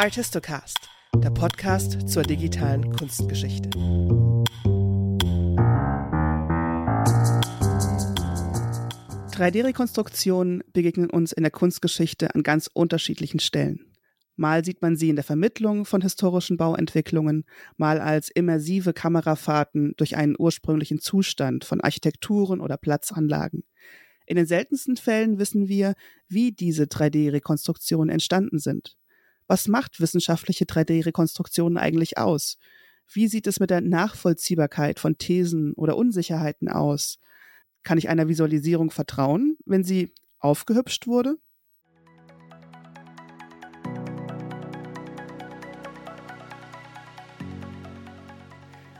Artistocast, der Podcast zur digitalen Kunstgeschichte. Drei-D-Rekonstruktionen begegnen uns in der Kunstgeschichte an ganz unterschiedlichen Stellen. Mal sieht man sie in der Vermittlung von historischen Bauentwicklungen, mal als immersive Kamerafahrten durch einen ursprünglichen Zustand von Architekturen oder Platzanlagen. In den seltensten Fällen wissen wir, wie diese 3D-Rekonstruktionen entstanden sind. Was macht wissenschaftliche 3D-Rekonstruktionen eigentlich aus? Wie sieht es mit der Nachvollziehbarkeit von Thesen oder Unsicherheiten aus? Kann ich einer Visualisierung vertrauen, wenn sie aufgehübscht wurde?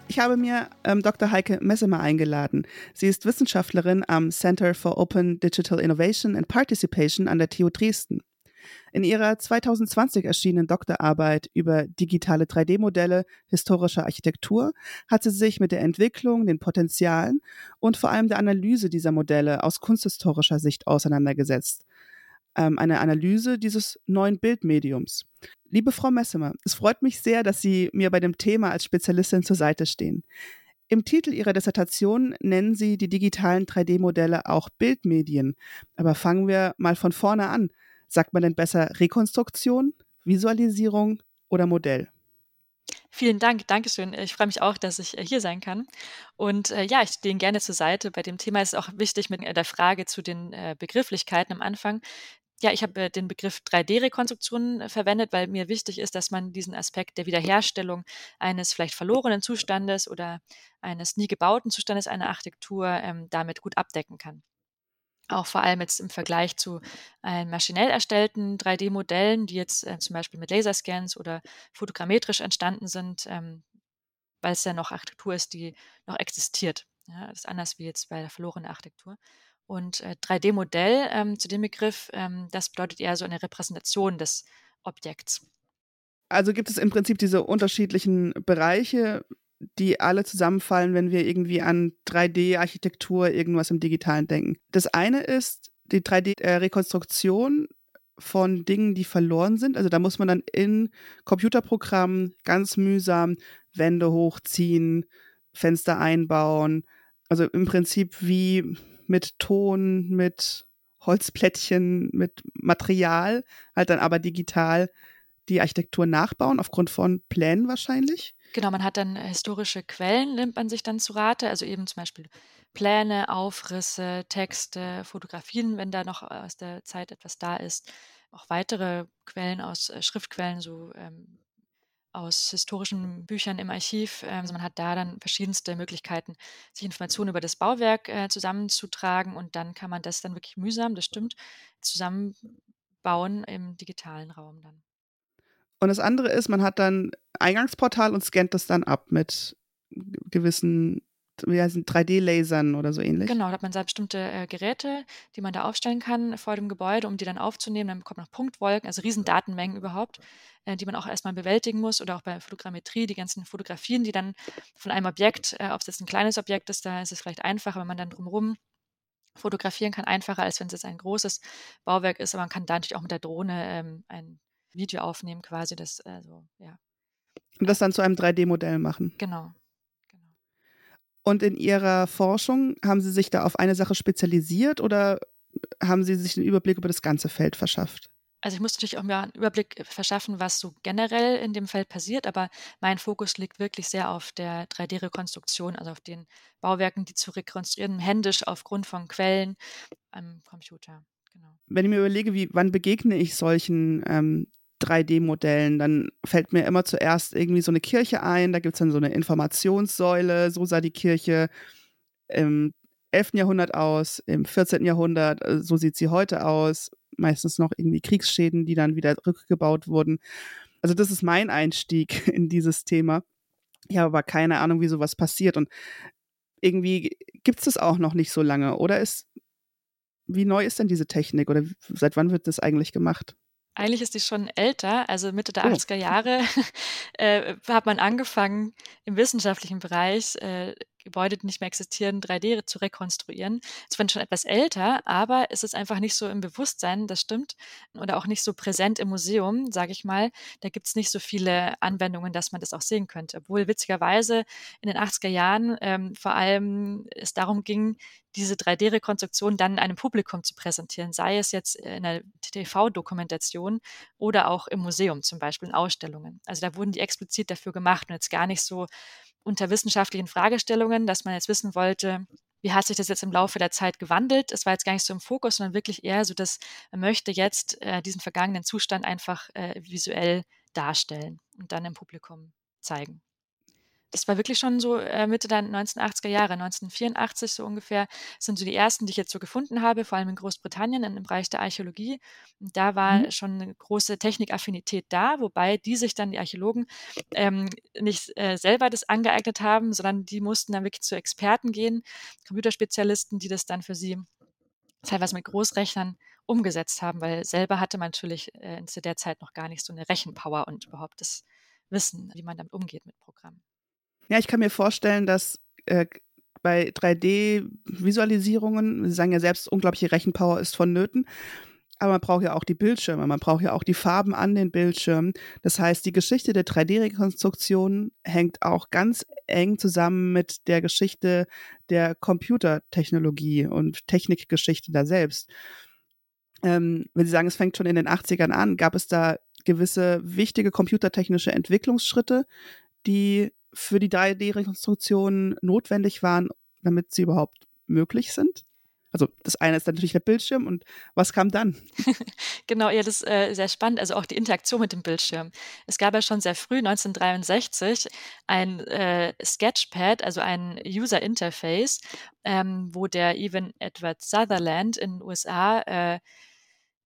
Ich habe mir ähm, Dr. Heike Messemer eingeladen. Sie ist Wissenschaftlerin am Center for Open Digital Innovation and Participation an der TU Dresden. In ihrer 2020 erschienenen Doktorarbeit über digitale 3D-Modelle historischer Architektur hat sie sich mit der Entwicklung, den Potenzialen und vor allem der Analyse dieser Modelle aus kunsthistorischer Sicht auseinandergesetzt. Ähm, eine Analyse dieses neuen Bildmediums. Liebe Frau Messemer, es freut mich sehr, dass Sie mir bei dem Thema als Spezialistin zur Seite stehen. Im Titel Ihrer Dissertation nennen Sie die digitalen 3D-Modelle auch Bildmedien. Aber fangen wir mal von vorne an. Sagt man denn besser Rekonstruktion, Visualisierung oder Modell? Vielen Dank, Dankeschön. Ich freue mich auch, dass ich äh, hier sein kann. Und äh, ja, ich stehe Ihnen gerne zur Seite. Bei dem Thema ist es auch wichtig mit äh, der Frage zu den äh, Begrifflichkeiten am Anfang. Ja, ich habe äh, den Begriff 3D-Rekonstruktion äh, verwendet, weil mir wichtig ist, dass man diesen Aspekt der Wiederherstellung eines vielleicht verlorenen Zustandes oder eines nie gebauten Zustandes einer Architektur ähm, damit gut abdecken kann auch vor allem jetzt im Vergleich zu äh, maschinell erstellten 3D-Modellen, die jetzt äh, zum Beispiel mit Laserscans oder fotogrammetrisch entstanden sind, ähm, weil es ja noch Architektur ist, die noch existiert. Ja, das ist anders wie jetzt bei der verlorenen Architektur. Und äh, 3D-Modell ähm, zu dem Begriff, ähm, das bedeutet eher so eine Repräsentation des Objekts. Also gibt es im Prinzip diese unterschiedlichen Bereiche, die alle zusammenfallen, wenn wir irgendwie an 3D-Architektur, irgendwas im Digitalen denken. Das eine ist die 3D-Rekonstruktion von Dingen, die verloren sind. Also da muss man dann in Computerprogrammen ganz mühsam Wände hochziehen, Fenster einbauen. Also im Prinzip wie mit Ton, mit Holzplättchen, mit Material, halt dann aber digital die Architektur nachbauen, aufgrund von Plänen wahrscheinlich. Genau, man hat dann äh, historische Quellen, nimmt man sich dann zu Rate, also eben zum Beispiel Pläne, Aufrisse, Texte, Fotografien, wenn da noch aus der Zeit etwas da ist. Auch weitere Quellen aus äh, Schriftquellen, so ähm, aus historischen Büchern im Archiv. Ähm, also man hat da dann verschiedenste Möglichkeiten, sich Informationen über das Bauwerk äh, zusammenzutragen und dann kann man das dann wirklich mühsam, das stimmt, zusammenbauen im digitalen Raum dann. Und das andere ist, man hat dann Eingangsportal und scannt das dann ab mit gewissen wie heißen 3D-Lasern oder so ähnlich. Genau, da hat man da bestimmte äh, Geräte, die man da aufstellen kann vor dem Gebäude, um die dann aufzunehmen. Dann bekommt man noch Punktwolken, also Riesendatenmengen überhaupt, äh, die man auch erstmal bewältigen muss. Oder auch bei Fotogrammetrie, die ganzen Fotografien, die dann von einem Objekt, äh, ob es jetzt ein kleines Objekt ist, da ist es vielleicht einfacher, wenn man dann drumherum fotografieren kann, einfacher, als wenn es jetzt ein großes Bauwerk ist. Aber man kann da natürlich auch mit der Drohne ähm, ein Video aufnehmen quasi, das, also, ja. Und das dann zu einem 3D-Modell machen. Genau. genau. Und in Ihrer Forschung haben Sie sich da auf eine Sache spezialisiert oder haben Sie sich einen Überblick über das ganze Feld verschafft? Also ich musste natürlich auch mir einen Überblick äh, verschaffen, was so generell in dem Feld passiert, aber mein Fokus liegt wirklich sehr auf der 3D-Rekonstruktion, also auf den Bauwerken, die zu rekonstruieren, händisch aufgrund von Quellen am Computer. Genau. Wenn ich mir überlege, wie, wann begegne ich solchen ähm, 3D-Modellen, dann fällt mir immer zuerst irgendwie so eine Kirche ein, da gibt es dann so eine Informationssäule, so sah die Kirche im 11. Jahrhundert aus, im 14. Jahrhundert, äh, so sieht sie heute aus, meistens noch irgendwie Kriegsschäden, die dann wieder rückgebaut wurden. Also das ist mein Einstieg in dieses Thema. Ich habe aber keine Ahnung, wie sowas passiert und irgendwie gibt es das auch noch nicht so lange, oder ist, wie neu ist denn diese Technik oder seit wann wird das eigentlich gemacht? Eigentlich ist die schon älter, also Mitte der oh. 80er Jahre äh, hat man angefangen, im wissenschaftlichen Bereich äh, Gebäude, die nicht mehr existieren, 3D zu rekonstruieren. Es wird schon etwas älter, aber es ist einfach nicht so im Bewusstsein, das stimmt, oder auch nicht so präsent im Museum, sage ich mal. Da gibt es nicht so viele Anwendungen, dass man das auch sehen könnte. Obwohl witzigerweise in den 80er Jahren ähm, vor allem es darum ging, diese 3D-Rekonstruktion dann einem Publikum zu präsentieren, sei es jetzt in einer TV-Dokumentation oder auch im Museum zum Beispiel in Ausstellungen. Also da wurden die explizit dafür gemacht und jetzt gar nicht so unter wissenschaftlichen Fragestellungen, dass man jetzt wissen wollte, wie hat sich das jetzt im Laufe der Zeit gewandelt? Es war jetzt gar nicht so im Fokus, sondern wirklich eher so, dass man möchte jetzt äh, diesen vergangenen Zustand einfach äh, visuell darstellen und dann im Publikum zeigen das war wirklich schon so äh, Mitte der 1980er Jahre, 1984 so ungefähr, sind so die ersten, die ich jetzt so gefunden habe, vor allem in Großbritannien im Bereich der Archäologie. Und da war mhm. schon eine große Technikaffinität da, wobei die sich dann, die Archäologen, ähm, nicht äh, selber das angeeignet haben, sondern die mussten dann wirklich zu Experten gehen, Computerspezialisten, die das dann für sie teilweise mit Großrechnern umgesetzt haben, weil selber hatte man natürlich äh, zu der Zeit noch gar nicht so eine Rechenpower und überhaupt das Wissen, wie man damit umgeht mit Programmen. Ja, ich kann mir vorstellen, dass äh, bei 3D-Visualisierungen, Sie sagen ja selbst, unglaubliche Rechenpower ist vonnöten, aber man braucht ja auch die Bildschirme, man braucht ja auch die Farben an den Bildschirmen. Das heißt, die Geschichte der 3D-Rekonstruktion hängt auch ganz eng zusammen mit der Geschichte der Computertechnologie und Technikgeschichte da selbst. Ähm, wenn Sie sagen, es fängt schon in den 80ern an, gab es da gewisse wichtige computertechnische Entwicklungsschritte, die für die 3D-Rekonstruktion notwendig waren, damit sie überhaupt möglich sind? Also das eine ist natürlich der Bildschirm und was kam dann? genau, ja, das ist äh, sehr spannend. Also auch die Interaktion mit dem Bildschirm. Es gab ja schon sehr früh, 1963, ein äh, Sketchpad, also ein User Interface, ähm, wo der Evan Edward Sutherland in den USA äh,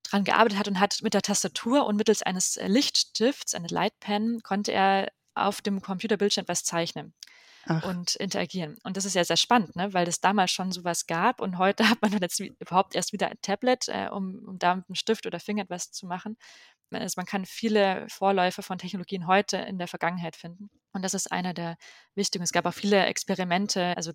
dran gearbeitet hat und hat mit der Tastatur und mittels eines Lichtstifts, eine Lightpen, konnte er auf dem Computerbildschirm etwas zeichnen. Ach. und interagieren. Und das ist ja sehr spannend, ne? weil es damals schon sowas gab und heute hat man dann jetzt überhaupt erst wieder ein Tablet, äh, um, um da mit einem Stift oder Finger etwas zu machen. Also man kann viele Vorläufer von Technologien heute in der Vergangenheit finden. Und das ist einer der wichtigen. Es gab auch viele Experimente, also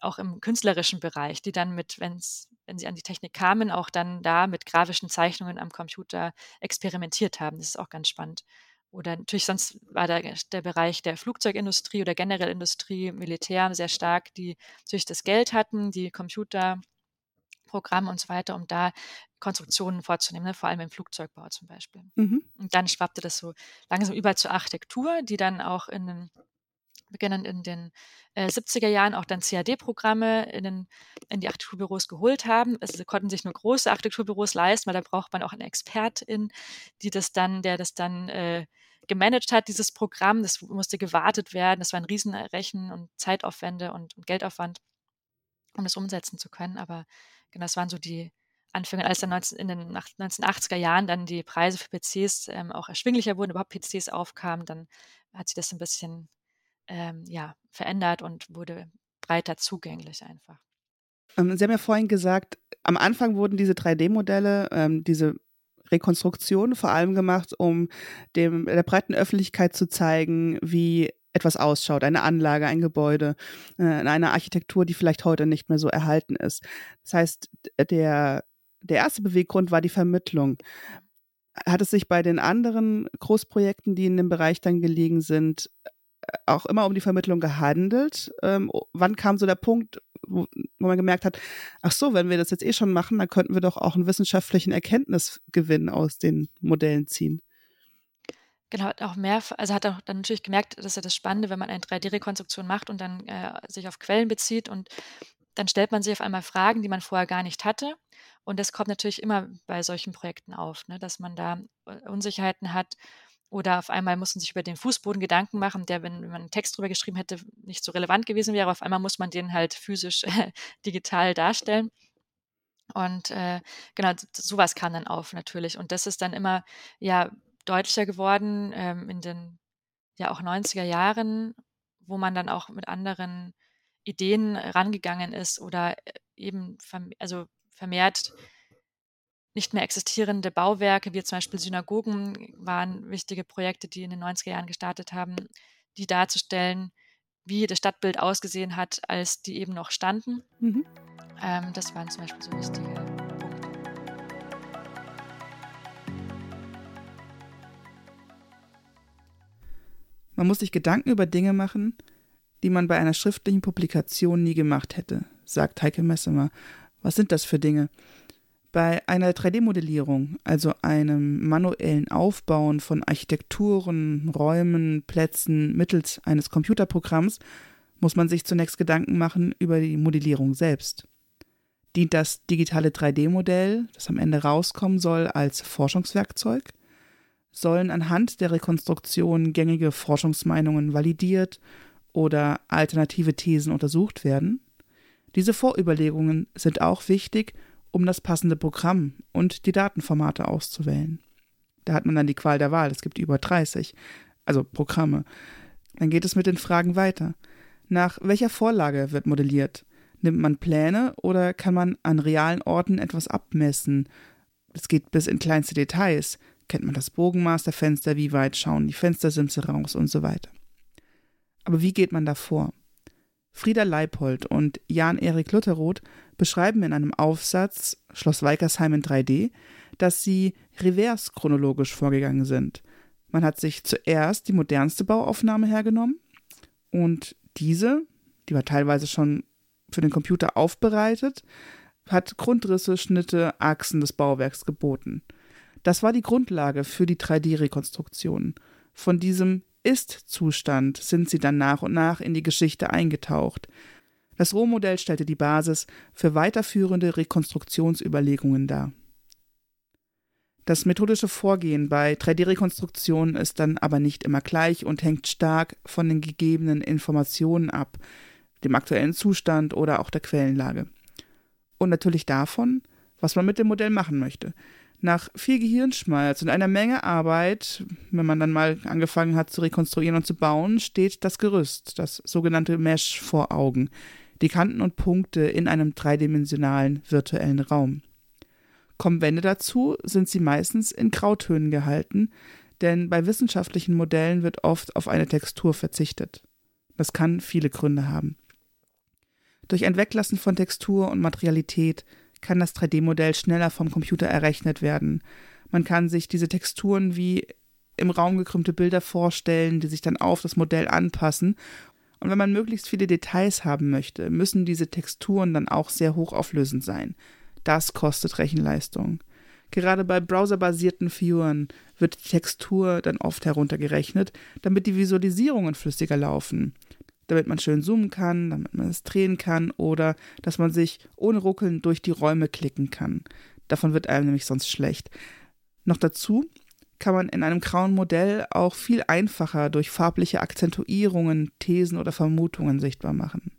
auch im künstlerischen Bereich, die dann mit, wenn's, wenn sie an die Technik kamen, auch dann da mit grafischen Zeichnungen am Computer experimentiert haben. Das ist auch ganz spannend. Oder natürlich sonst war der, der Bereich der Flugzeugindustrie oder generell Industrie, Militär sehr stark, die natürlich das Geld hatten, die Computerprogramme und so weiter, um da Konstruktionen vorzunehmen, ne? vor allem im Flugzeugbau zum Beispiel. Mhm. Und dann schwappte das so langsam über zur Architektur, die dann auch in den beginnend in den äh, 70er Jahren auch dann CAD-Programme in, in, die Architekturbüros geholt haben. Also sie konnten sich nur große Architekturbüros leisten, weil da braucht man auch eine Expertin, die das dann, der das dann äh, gemanagt hat, dieses Programm. Das musste gewartet werden. Das waren Riesenrechen- und Zeitaufwände und, und Geldaufwand, um das umsetzen zu können. Aber genau, das waren so die Anfänge, als dann 19, in den 1980er Jahren dann die Preise für PCs ähm, auch erschwinglicher wurden, überhaupt PCs aufkamen, dann hat sich das ein bisschen ähm, ja, verändert und wurde breiter zugänglich einfach. Ähm, Sie haben ja vorhin gesagt, am Anfang wurden diese 3D-Modelle, ähm, diese Rekonstruktionen vor allem gemacht, um dem, der breiten Öffentlichkeit zu zeigen, wie etwas ausschaut, eine Anlage, ein Gebäude, äh, eine Architektur, die vielleicht heute nicht mehr so erhalten ist. Das heißt, der, der erste Beweggrund war die Vermittlung. Hat es sich bei den anderen Großprojekten, die in dem Bereich dann gelegen sind, auch immer um die Vermittlung gehandelt. Ähm, wann kam so der Punkt, wo, wo, man gemerkt hat, ach so, wenn wir das jetzt eh schon machen, dann könnten wir doch auch einen wissenschaftlichen Erkenntnisgewinn aus den Modellen ziehen. Genau, auch mehr, also hat auch dann natürlich gemerkt, dass ja das Spannende, wenn man eine 3D-Rekonstruktion macht und dann äh, sich auf Quellen bezieht und dann stellt man sich auf einmal Fragen, die man vorher gar nicht hatte. Und das kommt natürlich immer bei solchen Projekten auf, ne, dass man da äh, Unsicherheiten hat oder auf einmal muss man sich über den Fußboden Gedanken machen, der, wenn, man einen Text drüber geschrieben hätte, nicht so relevant gewesen wäre. Auf einmal muss man den halt physisch digital darstellen. Und äh, genau, sowas kam dann auf natürlich. Und das ist dann immer ja deutlicher geworden ähm, in den ja auch 90er Jahren, wo man dann auch mit anderen Ideen rangegangen ist oder äh, eben verm also vermehrt nicht mehr existierende Bauwerke, wie zum Beispiel Synagogen, waren wichtige Projekte, die in den 90er Jahren gestartet haben, die darzustellen, wie das Stadtbild ausgesehen hat, als die eben noch standen. Mhm. Ähm, das waren zum Beispiel so wichtige Punkte. Man muss sich Gedanken über Dinge machen, die man bei einer schriftlichen Publikation nie gemacht hätte, sagt Heike Messemer. Was sind das für Dinge? Bei einer 3D-Modellierung, also einem manuellen Aufbauen von Architekturen, Räumen, Plätzen mittels eines Computerprogramms, muss man sich zunächst Gedanken machen über die Modellierung selbst. Dient das digitale 3D-Modell, das am Ende rauskommen soll, als Forschungswerkzeug? Sollen anhand der Rekonstruktion gängige Forschungsmeinungen validiert oder alternative Thesen untersucht werden? Diese Vorüberlegungen sind auch wichtig, um das passende Programm und die Datenformate auszuwählen. Da hat man dann die Qual der Wahl. Es gibt über 30, also Programme. Dann geht es mit den Fragen weiter. Nach welcher Vorlage wird modelliert? Nimmt man Pläne oder kann man an realen Orten etwas abmessen? Es geht bis in kleinste Details. Kennt man das Bogenmaß der Fenster? Wie weit schauen die Fenstersimse raus und so weiter? Aber wie geht man da vor? Frieda Leipold und Jan-Erik Lutherroth beschreiben in einem Aufsatz Schloss Weikersheim in 3D, dass sie revers chronologisch vorgegangen sind. Man hat sich zuerst die modernste Bauaufnahme hergenommen und diese, die war teilweise schon für den Computer aufbereitet, hat Grundrisse, Schnitte, Achsen des Bauwerks geboten. Das war die Grundlage für die 3D-Rekonstruktion. Von diesem ist-Zustand sind sie dann nach und nach in die Geschichte eingetaucht. Das Rohmodell stellte die Basis für weiterführende Rekonstruktionsüberlegungen dar. Das methodische Vorgehen bei 3D-Rekonstruktionen ist dann aber nicht immer gleich und hängt stark von den gegebenen Informationen ab, dem aktuellen Zustand oder auch der Quellenlage. Und natürlich davon, was man mit dem Modell machen möchte. Nach viel Gehirnschmalz und einer Menge Arbeit, wenn man dann mal angefangen hat zu rekonstruieren und zu bauen, steht das Gerüst, das sogenannte Mesh, vor Augen, die Kanten und Punkte in einem dreidimensionalen virtuellen Raum. Kommen Wände dazu, sind sie meistens in Grautönen gehalten, denn bei wissenschaftlichen Modellen wird oft auf eine Textur verzichtet. Das kann viele Gründe haben. Durch ein Weglassen von Textur und Materialität kann das 3D-Modell schneller vom Computer errechnet werden. Man kann sich diese Texturen wie im Raum gekrümmte Bilder vorstellen, die sich dann auf das Modell anpassen. Und wenn man möglichst viele Details haben möchte, müssen diese Texturen dann auch sehr hochauflösend sein. Das kostet Rechenleistung. Gerade bei browserbasierten Viewern wird die Textur dann oft heruntergerechnet, damit die Visualisierungen flüssiger laufen damit man schön zoomen kann, damit man es drehen kann oder dass man sich ohne Ruckeln durch die Räume klicken kann. Davon wird einem nämlich sonst schlecht. Noch dazu kann man in einem grauen Modell auch viel einfacher durch farbliche Akzentuierungen, Thesen oder Vermutungen sichtbar machen.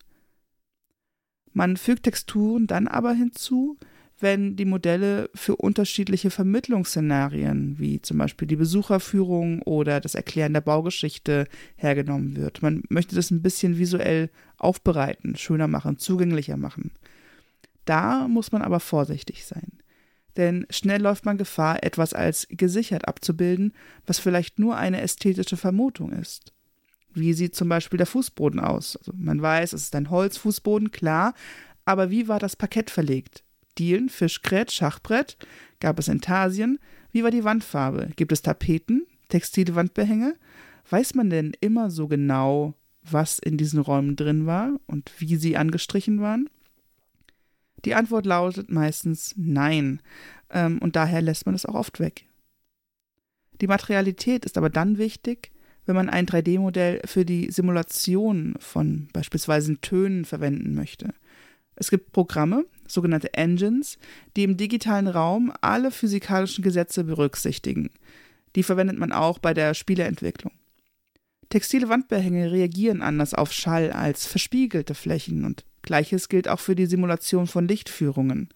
Man fügt Texturen dann aber hinzu, wenn die Modelle für unterschiedliche Vermittlungsszenarien, wie zum Beispiel die Besucherführung oder das Erklären der Baugeschichte, hergenommen wird. Man möchte das ein bisschen visuell aufbereiten, schöner machen, zugänglicher machen. Da muss man aber vorsichtig sein. Denn schnell läuft man Gefahr, etwas als gesichert abzubilden, was vielleicht nur eine ästhetische Vermutung ist. Wie sieht zum Beispiel der Fußboden aus? Also man weiß, es ist ein Holzfußboden, klar, aber wie war das Parkett verlegt? Dielen, Fischkrät, Schachbrett gab es Intarsien. Wie war die Wandfarbe? Gibt es Tapeten, textile Wandbehänge? Weiß man denn immer so genau, was in diesen Räumen drin war und wie sie angestrichen waren? Die Antwort lautet meistens Nein, ähm, und daher lässt man es auch oft weg. Die Materialität ist aber dann wichtig, wenn man ein 3D-Modell für die Simulation von beispielsweise Tönen verwenden möchte. Es gibt Programme, sogenannte Engines, die im digitalen Raum alle physikalischen Gesetze berücksichtigen. Die verwendet man auch bei der Spieleentwicklung. Textile Wandbehänge reagieren anders auf Schall als verspiegelte Flächen und gleiches gilt auch für die Simulation von Lichtführungen.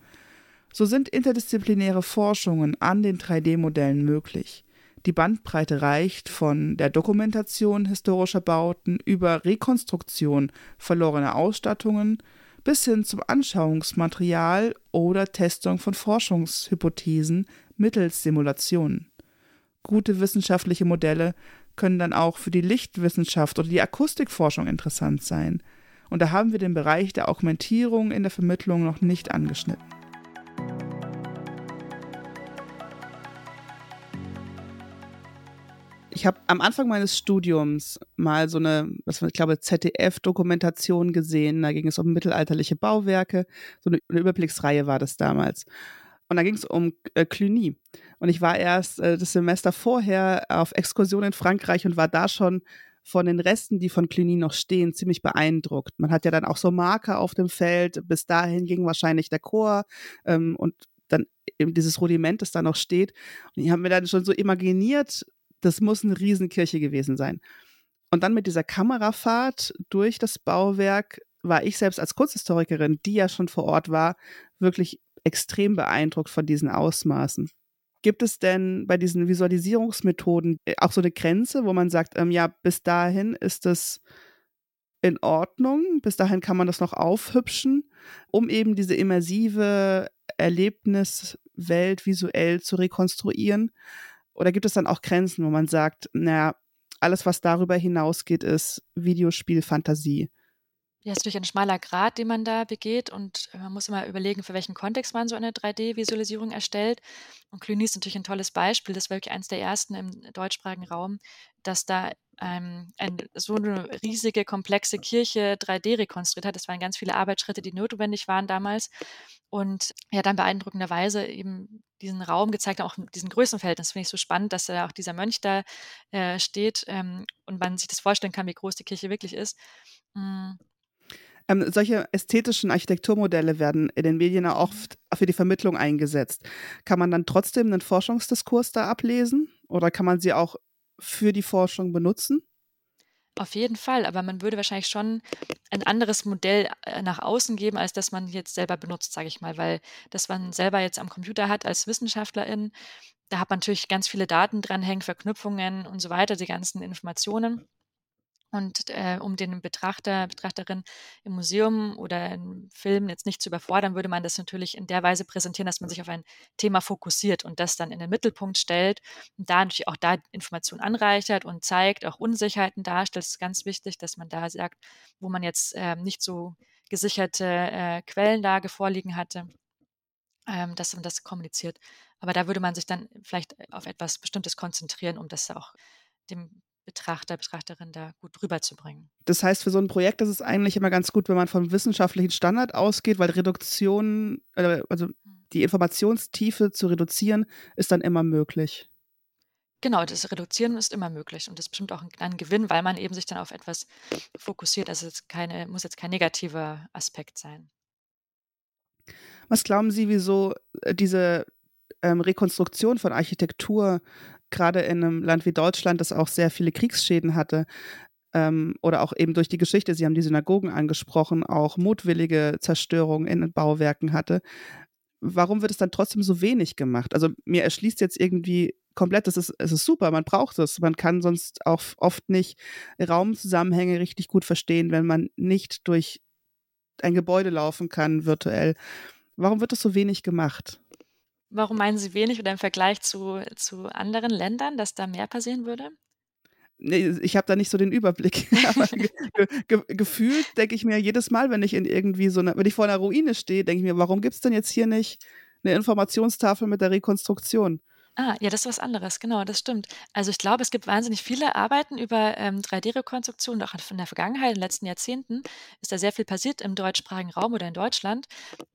So sind interdisziplinäre Forschungen an den 3D-Modellen möglich. Die Bandbreite reicht von der Dokumentation historischer Bauten über Rekonstruktion verlorener Ausstattungen bis hin zum Anschauungsmaterial oder Testung von Forschungshypothesen mittels Simulationen. Gute wissenschaftliche Modelle können dann auch für die Lichtwissenschaft oder die Akustikforschung interessant sein. Und da haben wir den Bereich der Augmentierung in der Vermittlung noch nicht angeschnitten. Ich habe am Anfang meines Studiums mal so eine, was ich glaube, ZDF-Dokumentation gesehen. Da ging es um mittelalterliche Bauwerke. So eine, eine Überblicksreihe war das damals. Und da ging es um äh, Cluny. Und ich war erst äh, das Semester vorher auf Exkursion in Frankreich und war da schon von den Resten, die von Cluny noch stehen, ziemlich beeindruckt. Man hat ja dann auch so Marker auf dem Feld. Bis dahin ging wahrscheinlich der Chor ähm, und dann eben dieses Rudiment, das da noch steht. Und ich habe mir dann schon so imaginiert, das muss eine Riesenkirche gewesen sein. Und dann mit dieser Kamerafahrt durch das Bauwerk war ich selbst als Kunsthistorikerin, die ja schon vor Ort war, wirklich extrem beeindruckt von diesen Ausmaßen. Gibt es denn bei diesen Visualisierungsmethoden äh, auch so eine Grenze, wo man sagt, ähm, ja, bis dahin ist es in Ordnung, bis dahin kann man das noch aufhübschen, um eben diese immersive Erlebniswelt visuell zu rekonstruieren? Oder gibt es dann auch Grenzen, wo man sagt, naja, alles, was darüber hinausgeht, ist Videospielfantasie? Ja, ist natürlich ein schmaler Grat, den man da begeht und äh, man muss immer überlegen, für welchen Kontext man so eine 3D-Visualisierung erstellt. Und Cluny ist natürlich ein tolles Beispiel. Das war wirklich eines der ersten im deutschsprachigen Raum, dass da ähm, ein, so eine riesige, komplexe Kirche 3D rekonstruiert hat. Das waren ganz viele Arbeitsschritte, die notwendig waren damals. Und ja, dann beeindruckenderweise eben diesen Raum gezeigt haben, auch diesen Größenverhältnis. Finde ich so spannend, dass da auch dieser Mönch da äh, steht ähm, und man sich das vorstellen kann, wie groß die Kirche wirklich ist. Mhm. Ähm, solche ästhetischen Architekturmodelle werden in den Medien auch oft für die Vermittlung eingesetzt. Kann man dann trotzdem einen Forschungsdiskurs da ablesen oder kann man sie auch für die Forschung benutzen? Auf jeden Fall, aber man würde wahrscheinlich schon ein anderes Modell äh, nach außen geben, als das man jetzt selber benutzt, sage ich mal, weil das man selber jetzt am Computer hat als Wissenschaftlerin, da hat man natürlich ganz viele Daten dranhängen, Verknüpfungen und so weiter, die ganzen Informationen. Und äh, um den Betrachter, Betrachterin im Museum oder im Film jetzt nicht zu überfordern, würde man das natürlich in der Weise präsentieren, dass man sich auf ein Thema fokussiert und das dann in den Mittelpunkt stellt und da natürlich auch da Informationen anreichert und zeigt, auch Unsicherheiten darstellt. Es ist ganz wichtig, dass man da sagt, wo man jetzt äh, nicht so gesicherte äh, Quellenlage vorliegen hatte, ähm, dass man das kommuniziert. Aber da würde man sich dann vielleicht auf etwas Bestimmtes konzentrieren, um das auch dem Betrachter, Betrachterin da gut rüberzubringen. Das heißt, für so ein Projekt ist es eigentlich immer ganz gut, wenn man vom wissenschaftlichen Standard ausgeht, weil Reduktion, äh, also hm. die Informationstiefe zu reduzieren, ist dann immer möglich. Genau, das Reduzieren ist immer möglich und das ist bestimmt auch ein, Gewinn, weil man eben sich dann auf etwas fokussiert. Also es keine, muss jetzt kein negativer Aspekt sein. Was glauben Sie, wieso äh, diese ähm, Rekonstruktion von Architektur gerade in einem Land wie Deutschland, das auch sehr viele Kriegsschäden hatte, ähm, oder auch eben durch die Geschichte, Sie haben die Synagogen angesprochen, auch mutwillige Zerstörung in Bauwerken hatte. Warum wird es dann trotzdem so wenig gemacht? Also mir erschließt jetzt irgendwie komplett, es ist, es ist super, man braucht es. Man kann sonst auch oft nicht Raumzusammenhänge richtig gut verstehen, wenn man nicht durch ein Gebäude laufen kann virtuell. Warum wird es so wenig gemacht? Warum meinen Sie wenig oder im Vergleich zu, zu anderen Ländern, dass da mehr passieren würde? Nee, ich habe da nicht so den Überblick. Ge ge gefühlt denke ich mir jedes Mal, wenn ich in irgendwie so einer, wenn ich vor einer Ruine stehe, denke ich mir, warum gibt es denn jetzt hier nicht eine Informationstafel mit der Rekonstruktion? Ah, ja, das ist was anderes, genau, das stimmt. Also ich glaube, es gibt wahnsinnig viele Arbeiten über ähm, 3D-Rekonstruktion, auch von der Vergangenheit, in den letzten Jahrzehnten ist da sehr viel passiert im deutschsprachigen Raum oder in Deutschland,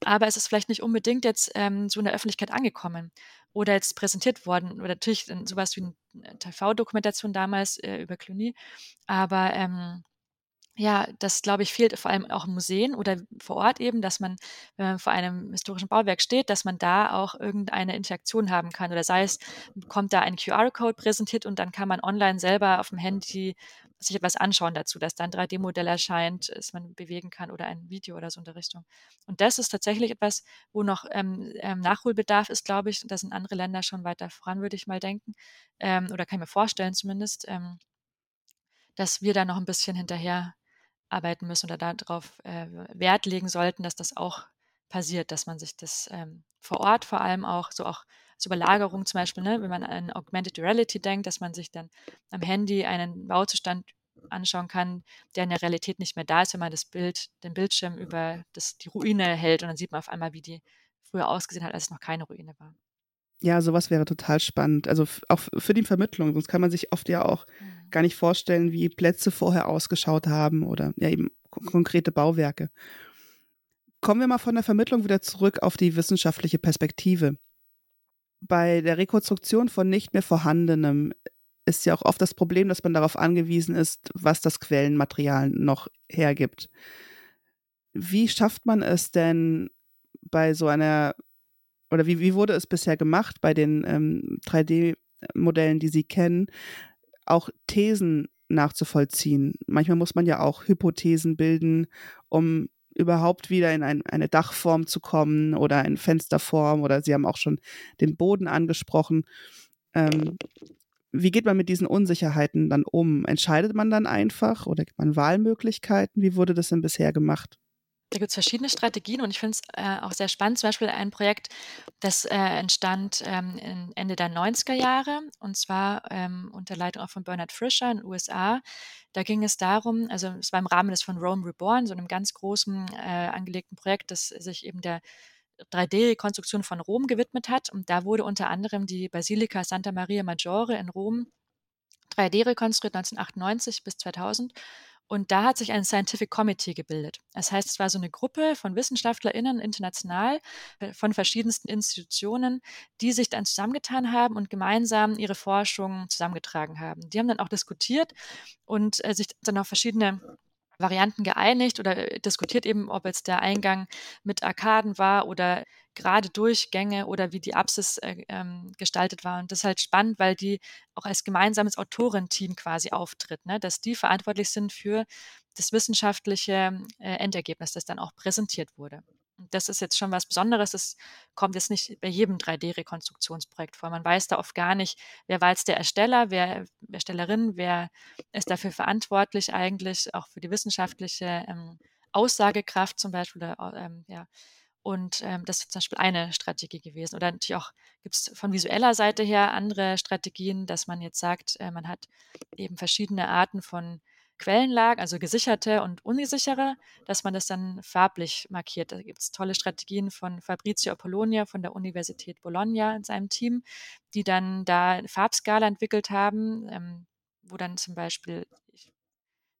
aber es ist vielleicht nicht unbedingt jetzt ähm, so in der Öffentlichkeit angekommen oder jetzt präsentiert worden oder natürlich sowas wie eine TV-Dokumentation damals äh, über Cluny, aber ähm, ja, das glaube ich fehlt vor allem auch in Museen oder vor Ort eben, dass man, wenn man vor einem historischen Bauwerk steht, dass man da auch irgendeine Interaktion haben kann oder sei es, kommt da ein QR-Code präsentiert und dann kann man online selber auf dem Handy sich etwas anschauen dazu, dass da ein 3D-Modell erscheint, das man bewegen kann oder ein Video oder so in der Richtung. Und das ist tatsächlich etwas, wo noch ähm, ähm, Nachholbedarf ist, glaube ich. Da sind andere Länder schon weiter voran, würde ich mal denken. Ähm, oder kann ich mir vorstellen zumindest, ähm, dass wir da noch ein bisschen hinterher arbeiten müssen oder darauf äh, Wert legen sollten, dass das auch passiert, dass man sich das ähm, vor Ort vor allem auch so auch als Überlagerung zum Beispiel, ne, wenn man an Augmented Reality denkt, dass man sich dann am Handy einen Bauzustand anschauen kann, der in der Realität nicht mehr da ist, wenn man das Bild, den Bildschirm über das, die Ruine hält und dann sieht man auf einmal, wie die früher ausgesehen hat, als es noch keine Ruine war. Ja, sowas wäre total spannend. Also auch für die Vermittlung. Sonst kann man sich oft ja auch mhm. gar nicht vorstellen, wie Plätze vorher ausgeschaut haben oder ja eben konkrete Bauwerke. Kommen wir mal von der Vermittlung wieder zurück auf die wissenschaftliche Perspektive. Bei der Rekonstruktion von nicht mehr vorhandenem ist ja auch oft das Problem, dass man darauf angewiesen ist, was das Quellenmaterial noch hergibt. Wie schafft man es denn bei so einer, oder wie, wie wurde es bisher gemacht bei den ähm, 3D-Modellen, die Sie kennen, auch Thesen nachzuvollziehen? Manchmal muss man ja auch Hypothesen bilden, um überhaupt wieder in ein, eine Dachform zu kommen oder in Fensterform oder Sie haben auch schon den Boden angesprochen. Ähm, wie geht man mit diesen Unsicherheiten dann um? Entscheidet man dann einfach oder gibt man Wahlmöglichkeiten? Wie wurde das denn bisher gemacht? Da gibt es verschiedene Strategien und ich finde es äh, auch sehr spannend. Zum Beispiel ein Projekt, das äh, entstand ähm, Ende der 90er Jahre und zwar ähm, unter Leitung auch von Bernard Frischer in den USA. Da ging es darum, also es war im Rahmen des von Rome Reborn, so einem ganz großen äh, angelegten Projekt, das sich eben der 3D-Rekonstruktion von Rom gewidmet hat. Und da wurde unter anderem die Basilika Santa Maria Maggiore in Rom 3D rekonstruiert 1998 bis 2000 und da hat sich ein Scientific Committee gebildet. Das heißt, es war so eine Gruppe von WissenschaftlerInnen international äh, von verschiedensten Institutionen, die sich dann zusammengetan haben und gemeinsam ihre Forschung zusammengetragen haben. Die haben dann auch diskutiert und äh, sich dann auf verschiedene Varianten geeinigt oder äh, diskutiert eben, ob jetzt der Eingang mit Arkaden war oder gerade Durchgänge oder wie die Apsis äh, ähm, gestaltet war. Und das ist halt spannend, weil die auch als gemeinsames Autorenteam quasi auftritt, ne? dass die verantwortlich sind für das wissenschaftliche äh, Endergebnis, das dann auch präsentiert wurde. Das ist jetzt schon was Besonderes. Das kommt jetzt nicht bei jedem 3D-Rekonstruktionsprojekt vor. Man weiß da oft gar nicht, wer war jetzt der Ersteller, wer Erstellerin, wer ist dafür verantwortlich eigentlich, auch für die wissenschaftliche ähm, Aussagekraft zum Beispiel. Oder, ähm, ja. Und ähm, das ist zum Beispiel eine Strategie gewesen. Oder natürlich auch gibt es von visueller Seite her andere Strategien, dass man jetzt sagt, äh, man hat eben verschiedene Arten von Quellenlagen, also gesicherte und unsichere, dass man das dann farblich markiert. Da gibt es tolle Strategien von Fabrizio Apollonia von der Universität Bologna in seinem Team, die dann da eine Farbskala entwickelt haben, ähm, wo dann zum Beispiel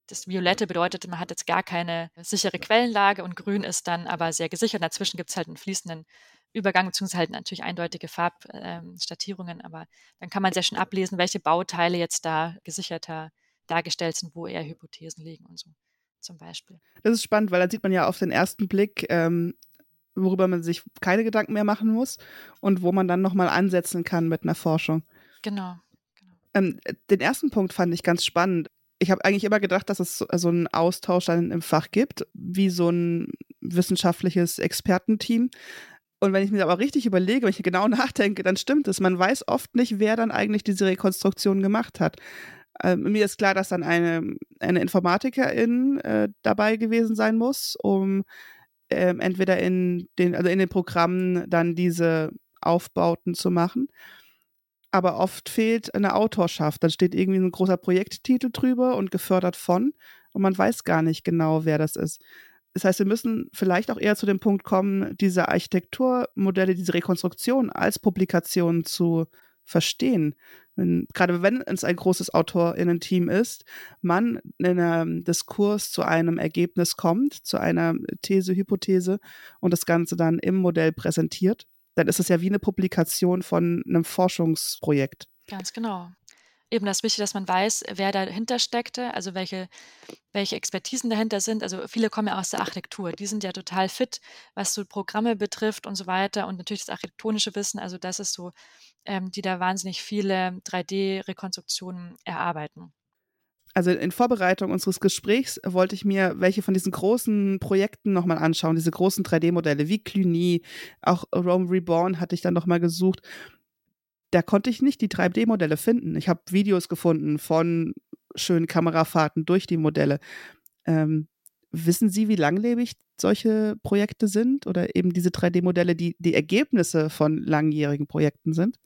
das Violette bedeutet, man hat jetzt gar keine sichere Quellenlage und Grün ist dann aber sehr gesichert. Dazwischen gibt es halt einen fließenden Übergang, beziehungsweise halt natürlich eindeutige Farbstattierungen, ähm, aber dann kann man sehr schön ablesen, welche Bauteile jetzt da gesicherter dargestellt sind, wo eher Hypothesen liegen und so zum Beispiel. Das ist spannend, weil dann sieht man ja auf den ersten Blick, ähm, worüber man sich keine Gedanken mehr machen muss und wo man dann nochmal ansetzen kann mit einer Forschung. Genau. genau. Ähm, den ersten Punkt fand ich ganz spannend. Ich habe eigentlich immer gedacht, dass es so, so einen Austausch dann im Fach gibt, wie so ein wissenschaftliches Expertenteam. Und wenn ich mir aber richtig überlege, wenn ich genau nachdenke, dann stimmt es. Man weiß oft nicht, wer dann eigentlich diese Rekonstruktion gemacht hat. Äh, mir ist klar, dass dann eine, eine Informatikerin äh, dabei gewesen sein muss, um äh, entweder in den, also in den Programmen dann diese Aufbauten zu machen. Aber oft fehlt eine Autorschaft. Dann steht irgendwie ein großer Projekttitel drüber und gefördert von und man weiß gar nicht genau, wer das ist. Das heißt, wir müssen vielleicht auch eher zu dem Punkt kommen, diese Architekturmodelle, diese Rekonstruktion als Publikation zu verstehen. Wenn, gerade wenn es ein großes AutorInnen-Team ist, man in einem Diskurs zu einem Ergebnis kommt, zu einer These, Hypothese und das Ganze dann im Modell präsentiert, dann ist es ja wie eine Publikation von einem Forschungsprojekt. Ganz genau eben das Wichtige, dass man weiß, wer dahinter steckte, also welche, welche Expertisen dahinter sind. Also viele kommen ja aus der Architektur, die sind ja total fit, was so Programme betrifft und so weiter und natürlich das architektonische Wissen, also das ist so, ähm, die da wahnsinnig viele 3D-Rekonstruktionen erarbeiten. Also in Vorbereitung unseres Gesprächs wollte ich mir welche von diesen großen Projekten nochmal anschauen, diese großen 3D-Modelle wie Cluny, auch Rome Reborn hatte ich dann nochmal gesucht da konnte ich nicht die 3D-Modelle finden. Ich habe Videos gefunden von schönen Kamerafahrten durch die Modelle. Ähm, Wissen Sie, wie langlebig solche Projekte sind oder eben diese 3D-Modelle, die die Ergebnisse von langjährigen Projekten sind?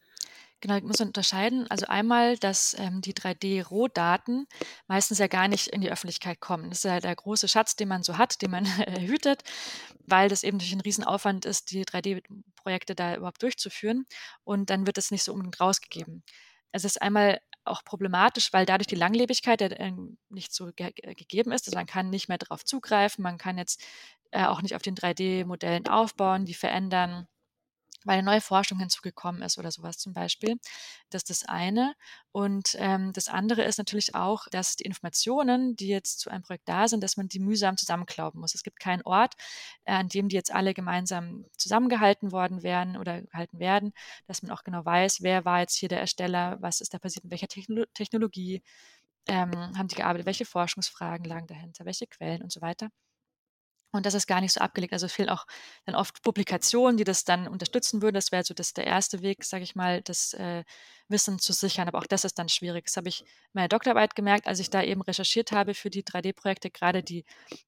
Genau, ich muss unterscheiden. Also einmal, dass ähm, die 3D-Rohdaten meistens ja gar nicht in die Öffentlichkeit kommen. Das ist ja der große Schatz, den man so hat, den man hütet, weil das eben durch einen Riesenaufwand ist, die 3D-Projekte da überhaupt durchzuführen. Und dann wird es nicht so unbedingt rausgegeben. Es ist einmal auch problematisch, weil dadurch die Langlebigkeit äh, nicht so ge gegeben ist. Also man kann nicht mehr darauf zugreifen, man kann jetzt äh, auch nicht auf den 3D-Modellen aufbauen, die verändern weil eine neue Forschung hinzugekommen ist oder sowas zum Beispiel. Das ist das eine. Und ähm, das andere ist natürlich auch, dass die Informationen, die jetzt zu einem Projekt da sind, dass man die mühsam zusammenklauben muss. Es gibt keinen Ort, äh, an dem die jetzt alle gemeinsam zusammengehalten worden wären oder gehalten werden, dass man auch genau weiß, wer war jetzt hier der Ersteller, was ist da passiert, mit welcher Techno Technologie ähm, haben die gearbeitet, welche Forschungsfragen lagen dahinter, welche Quellen und so weiter. Und das ist gar nicht so abgelegt. Also fehlen auch dann oft Publikationen, die das dann unterstützen würden. Das wäre so das der erste Weg, sage ich mal, das äh, Wissen zu sichern. Aber auch das ist dann schwierig. Das habe ich in meiner Doktorarbeit gemerkt, als ich da eben recherchiert habe für die 3D-Projekte, gerade die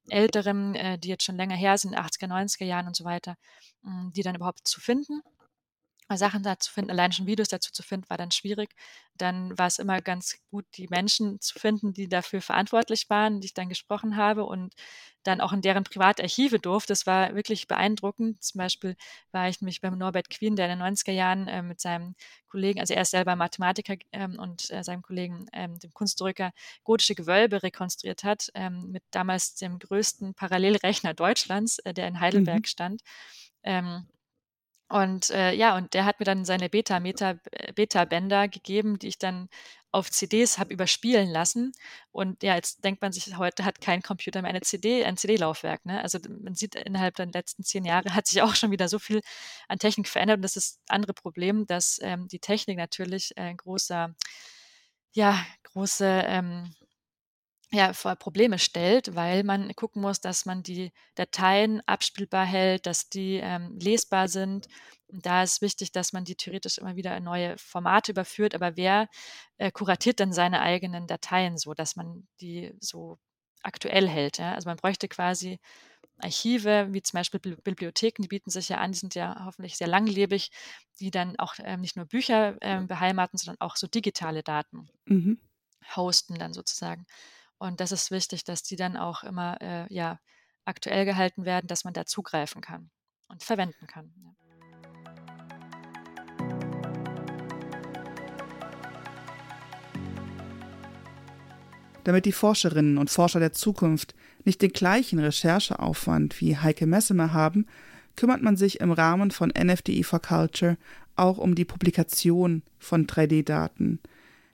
älteren, äh, die jetzt schon länger her sind, 80er, 90er Jahren und so weiter, mh, hm, die dann überhaupt zu finden. Sachen dazu finden, allein schon Videos dazu zu finden, war dann schwierig. Dann war es immer ganz gut, die Menschen zu finden, die dafür verantwortlich waren, die ich dann gesprochen habe und dann auch in deren Privatarchive durfte. Das war wirklich beeindruckend. Zum Beispiel war ich nämlich beim Norbert Queen, der in den 90er Jahren äh, mit seinem Kollegen, also er ist selber Mathematiker ähm, und äh, seinem Kollegen, ähm, dem Kunstdrücker, gotische Gewölbe rekonstruiert hat, ähm, mit damals dem größten Parallelrechner Deutschlands, äh, der in Heidelberg mhm. stand. Ähm, und äh, ja, und der hat mir dann seine äh, Beta-Bänder gegeben, die ich dann auf CDs habe überspielen lassen. Und ja, jetzt denkt man sich, heute hat kein Computer mehr eine CD, ein CD-Laufwerk. Ne? Also man sieht, innerhalb der letzten zehn Jahre hat sich auch schon wieder so viel an Technik verändert. Und das ist das andere Problem, dass ähm, die Technik natürlich ein großer, ja, große ähm, ja, vor Probleme stellt, weil man gucken muss, dass man die Dateien abspielbar hält, dass die ähm, lesbar sind. Und da ist wichtig, dass man die theoretisch immer wieder in neue Formate überführt. Aber wer äh, kuratiert dann seine eigenen Dateien so, dass man die so aktuell hält? Ja? Also man bräuchte quasi Archive, wie zum Beispiel Bibliotheken, die bieten sich ja an, die sind ja hoffentlich sehr langlebig, die dann auch ähm, nicht nur Bücher ähm, beheimaten, sondern auch so digitale Daten mhm. hosten dann sozusagen. Und das ist wichtig, dass die dann auch immer äh, ja, aktuell gehalten werden, dass man da zugreifen kann und verwenden kann. Ja. Damit die Forscherinnen und Forscher der Zukunft nicht den gleichen Rechercheaufwand wie Heike Messemer haben, kümmert man sich im Rahmen von NFDE for Culture auch um die Publikation von 3D-Daten –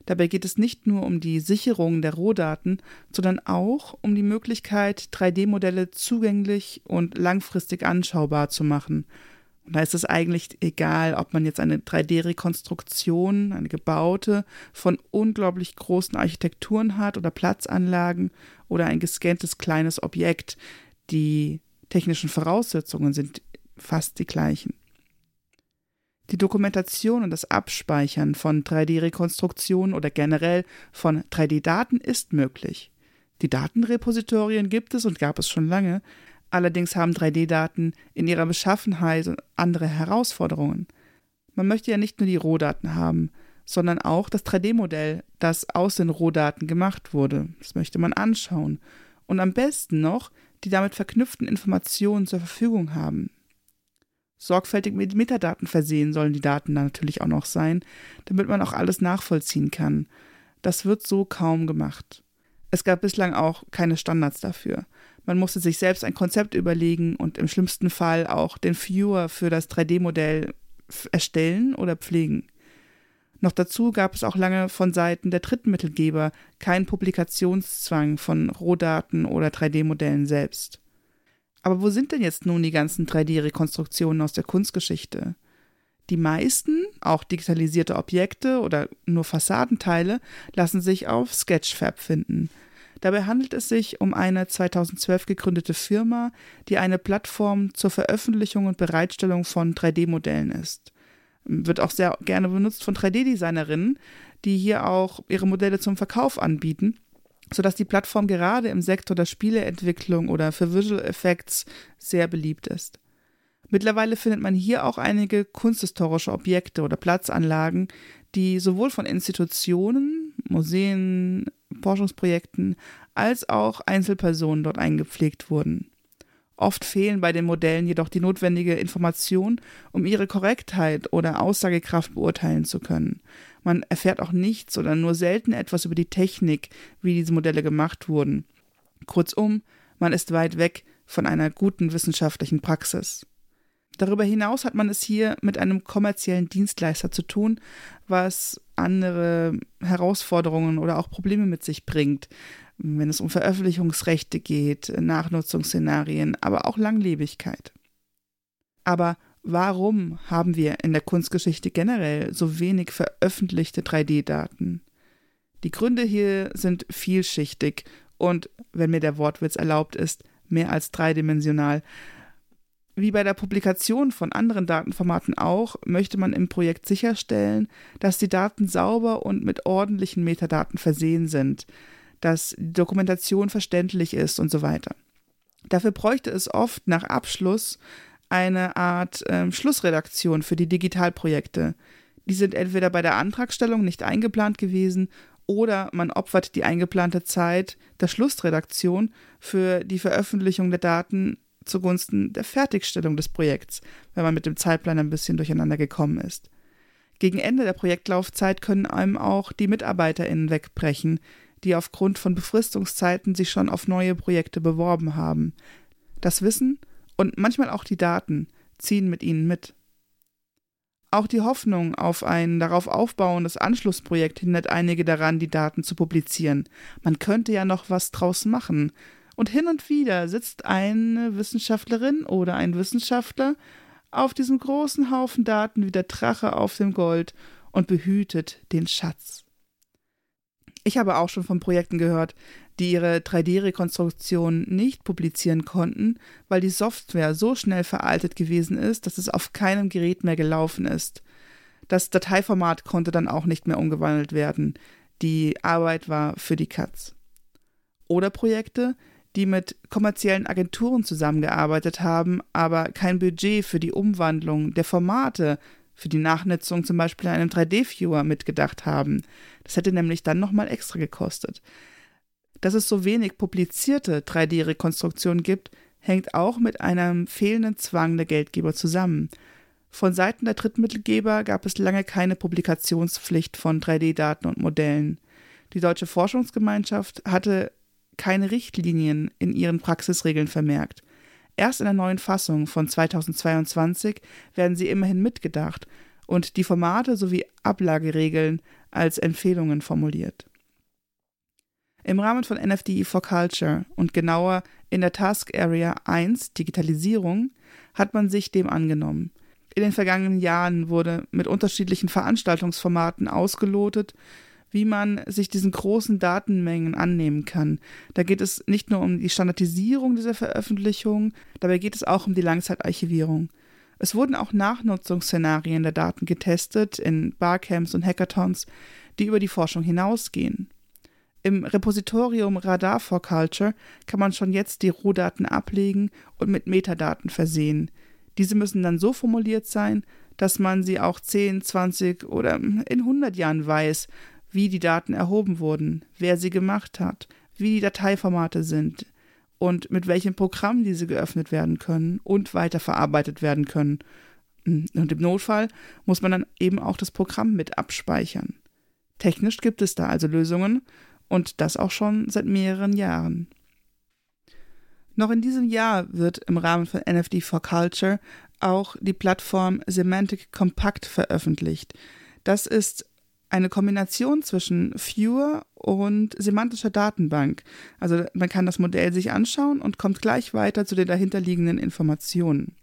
Dabei geht es nicht nur um die Sicherung der Rohdaten, sondern auch um die Möglichkeit, 3D-Modelle zugänglich und langfristig anschaubar zu machen. Und da ist es eigentlich egal, ob man jetzt eine 3D-Rekonstruktion, eine gebaute, von unglaublich großen Architekturen hat oder Platzanlagen oder ein gescanntes kleines Objekt. Die technischen Voraussetzungen sind fast die gleichen. Die Dokumentation und das Abspeichern von 3D-Rekonstruktionen oder generell von 3D-Daten ist möglich. Die Datenrepositorien gibt es und gab es schon lange, allerdings haben 3D-Daten in ihrer Beschaffenheit andere Herausforderungen. Man möchte ja nicht nur die Rohdaten haben, sondern auch das 3D-Modell, das aus den Rohdaten gemacht wurde. Das möchte man anschauen. Und am besten noch die damit verknüpften Informationen zur Verfügung haben sorgfältig mit Metadaten versehen sollen die Daten dann natürlich auch noch sein, damit man auch alles nachvollziehen kann. Das wird so kaum gemacht. Es gab bislang auch keine Standards dafür. Man musste sich selbst ein Konzept überlegen und im schlimmsten Fall auch den Viewer für das 3D-Modell erstellen oder pflegen. Noch dazu gab es auch lange von Seiten der Drittmittelgeber keinen Publikationszwang von Rohdaten oder 3D-Modellen selbst. Aber wo sind denn jetzt nun die ganzen 3D-Rekonstruktionen aus der Kunstgeschichte? Die meisten, auch digitalisierte Objekte oder nur Fassadenteile, lassen sich auf Sketchfab finden. Dabei handelt es sich um eine 2012 gegründete Firma, die eine Plattform zur Veröffentlichung und Bereitstellung von 3D-Modellen ist. Wird auch sehr gerne benutzt von 3D-Designerinnen, die hier auch ihre Modelle zum Verkauf anbieten sodass die Plattform gerade im Sektor der Spieleentwicklung oder für Visual Effects sehr beliebt ist. Mittlerweile findet man hier auch einige kunsthistorische Objekte oder Platzanlagen, die sowohl von Institutionen, Museen, Forschungsprojekten als auch Einzelpersonen dort eingepflegt wurden. Oft fehlen bei den Modellen jedoch die notwendige Information, um ihre Korrektheit oder Aussagekraft beurteilen zu können. Man erfährt auch nichts oder nur selten etwas über die Technik, wie diese Modelle gemacht wurden. Kurzum, man ist weit weg von einer guten wissenschaftlichen Praxis. Darüber hinaus hat man es hier mit einem kommerziellen Dienstleister zu tun, was andere Herausforderungen oder auch Probleme mit sich bringt, wenn es um Veröffentlichungsrechte geht, Nachnutzungsszenarien, aber auch Langlebigkeit. Aber warum haben wir in der Kunstgeschichte generell so wenig veröffentlichte 3D-Daten? Die Gründe hier sind vielschichtig und, wenn mir der Wortwitz erlaubt ist, mehr als dreidimensional. Wie bei der Publikation von anderen Datenformaten auch, möchte man im Projekt sicherstellen, dass die Daten sauber und mit ordentlichen Metadaten versehen sind, dass die Dokumentation verständlich ist und so weiter. Dafür bräuchte es oft nach Abschluss eine Art äh, Schlussredaktion für die Digitalprojekte. Die sind entweder bei der Antragstellung nicht eingeplant gewesen oder man opfert die eingeplante Zeit der Schlussredaktion für die Veröffentlichung der Daten zugunsten der Fertigstellung des Projekts, wenn man mit dem Zeitplan ein bisschen durcheinander gekommen ist. Gegen Ende der Projektlaufzeit können einem auch die MitarbeiterInnen wegbrechen, die aufgrund von Befristungszeiten sich schon auf neue Projekte beworben haben. Das Wissen und manchmal auch die Daten ziehen mit ihnen mit. Auch die Hoffnung auf ein darauf aufbauendes Anschlussprojekt hindert einige daran, die Daten zu publizieren. Man könnte ja noch was draus machen, und hin und wieder sitzt eine Wissenschaftlerin oder ein Wissenschaftler auf diesem großen Haufen Daten wie der Drache auf dem Gold und behütet den Schatz. Ich habe auch schon von Projekten gehört, die ihre 3D-Rekonstruktion nicht publizieren konnten, weil die Software so schnell veraltet gewesen ist, dass es auf keinem Gerät mehr gelaufen ist. Das Dateiformat konnte dann auch nicht mehr umgewandelt werden. Die Arbeit war für die Katz. Oder Projekte, die mit kommerziellen Agenturen zusammengearbeitet haben, aber kein Budget für die Umwandlung der Formate für die Nachnutzung zum Beispiel in einem 3D-Viewer mitgedacht haben. Das hätte nämlich dann nochmal extra gekostet. Dass es so wenig publizierte 3D-Rekonstruktionen gibt, hängt auch mit einem fehlenden Zwang der Geldgeber zusammen. Von Seiten der Drittmittelgeber gab es lange keine Publikationspflicht von 3D-Daten und Modellen. Die Deutsche Forschungsgemeinschaft hatte keine Richtlinien in ihren Praxisregeln vermerkt. Erst in der neuen Fassung von 2022 werden sie immerhin mitgedacht und die Formate sowie Ablageregeln als Empfehlungen formuliert. Im Rahmen von NFDE for Culture und genauer in der Task Area 1 Digitalisierung hat man sich dem angenommen. In den vergangenen Jahren wurde mit unterschiedlichen Veranstaltungsformaten ausgelotet, wie man sich diesen großen Datenmengen annehmen kann. Da geht es nicht nur um die Standardisierung dieser Veröffentlichung, dabei geht es auch um die Langzeitarchivierung. Es wurden auch Nachnutzungsszenarien der Daten getestet in Barcamps und Hackathons, die über die Forschung hinausgehen. Im Repositorium Radar for Culture kann man schon jetzt die Rohdaten ablegen und mit Metadaten versehen. Diese müssen dann so formuliert sein, dass man sie auch 10, 20 oder in 100 Jahren weiß wie die Daten erhoben wurden, wer sie gemacht hat, wie die Dateiformate sind und mit welchem Programm diese geöffnet werden können und weiterverarbeitet werden können. Und im Notfall muss man dann eben auch das Programm mit abspeichern. Technisch gibt es da also Lösungen und das auch schon seit mehreren Jahren. Noch in diesem Jahr wird im Rahmen von NFD for Culture auch die Plattform Semantic Compact veröffentlicht. Das ist eine Kombination zwischen Viewer und semantischer Datenbank. Also man kann das Modell sich anschauen und kommt gleich weiter zu den dahinterliegenden Informationen.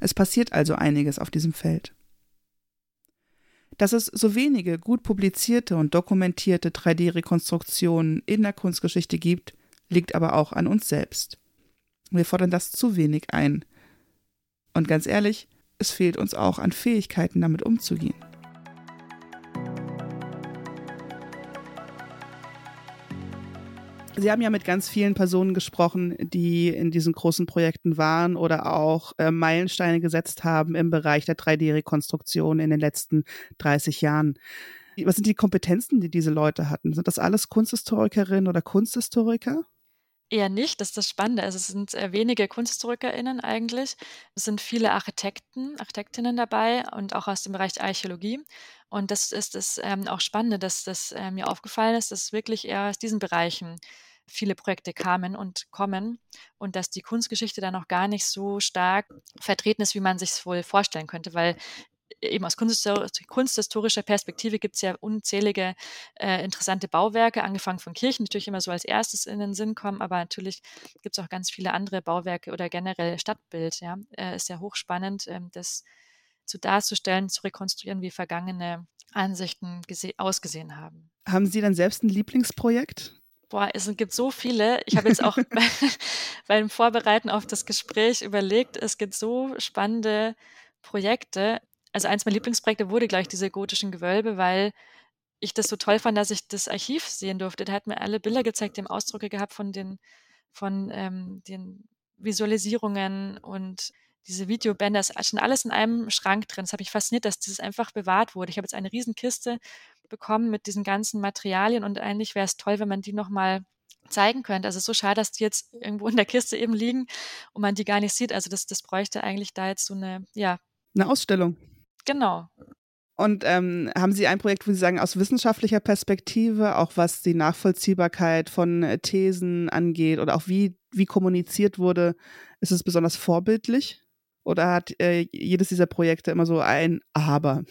Es passiert also einiges auf diesem Feld. Dass es so wenige gut publizierte und dokumentierte 3D-Rekonstruktionen in der Kunstgeschichte gibt, liegt aber auch an uns selbst. Wir fordern das zu wenig ein. Und ganz ehrlich, es fehlt uns auch an Fähigkeiten, damit umzugehen. Sie haben ja mit ganz vielen Personen gesprochen, die in diesen großen Projekten waren oder auch äh, Meilensteine gesetzt haben im Bereich der 3D-Rekonstruktion in den letzten 30 Jahren. Was sind die Kompetenzen, die diese Leute hatten? Sind das alles Kunsthistorikerinnen oder Kunsthistoriker? Eher nicht, das ist das Spannende. Also es sind äh, wenige KunsthistorikerInnen eigentlich. Es sind viele Architekten, Architektinnen dabei und auch aus dem Bereich Archäologie. Und das ist das ähm, auch Spannende, dass das äh, mir aufgefallen ist, dass wirklich eher aus diesen Bereichen viele Projekte kamen und kommen und dass die Kunstgeschichte da noch gar nicht so stark vertreten ist, wie man sich es wohl vorstellen könnte, weil eben aus kunsthistorischer Perspektive gibt es ja unzählige äh, interessante Bauwerke, angefangen von Kirchen, die natürlich immer so als erstes in den Sinn kommen, aber natürlich gibt es auch ganz viele andere Bauwerke oder generell Stadtbild. Ja, äh, ist ja hochspannend, äh, das zu darzustellen, zu rekonstruieren, wie vergangene Ansichten ausgesehen haben. Haben Sie dann selbst ein Lieblingsprojekt? Boah, es gibt so viele. Ich habe jetzt auch bei, beim Vorbereiten auf das Gespräch überlegt, es gibt so spannende Projekte also eins meiner Lieblingsprojekte wurde gleich diese gotischen Gewölbe, weil ich das so toll fand, dass ich das Archiv sehen durfte. Da hat mir alle Bilder gezeigt, die haben Ausdrücke gehabt von den, von ähm, den Visualisierungen und diese Videobänder, das ist schon alles in einem Schrank drin. Das hat mich fasziniert, dass dieses einfach bewahrt wurde. Ich habe jetzt eine Riesenkiste bekommen mit diesen ganzen Materialien und eigentlich wäre es toll, wenn man die nochmal zeigen könnte. Also es ist so schade, dass die jetzt irgendwo in der Kiste eben liegen und man die gar nicht sieht. Also das, das bräuchte eigentlich da jetzt so eine, ja. Eine Ausstellung. Genau. Und ähm, haben Sie ein Projekt, wo Sie sagen, aus wissenschaftlicher Perspektive, auch was die Nachvollziehbarkeit von äh, Thesen angeht oder auch wie, wie kommuniziert wurde, ist es besonders vorbildlich? Oder hat äh, jedes dieser Projekte immer so ein Aber?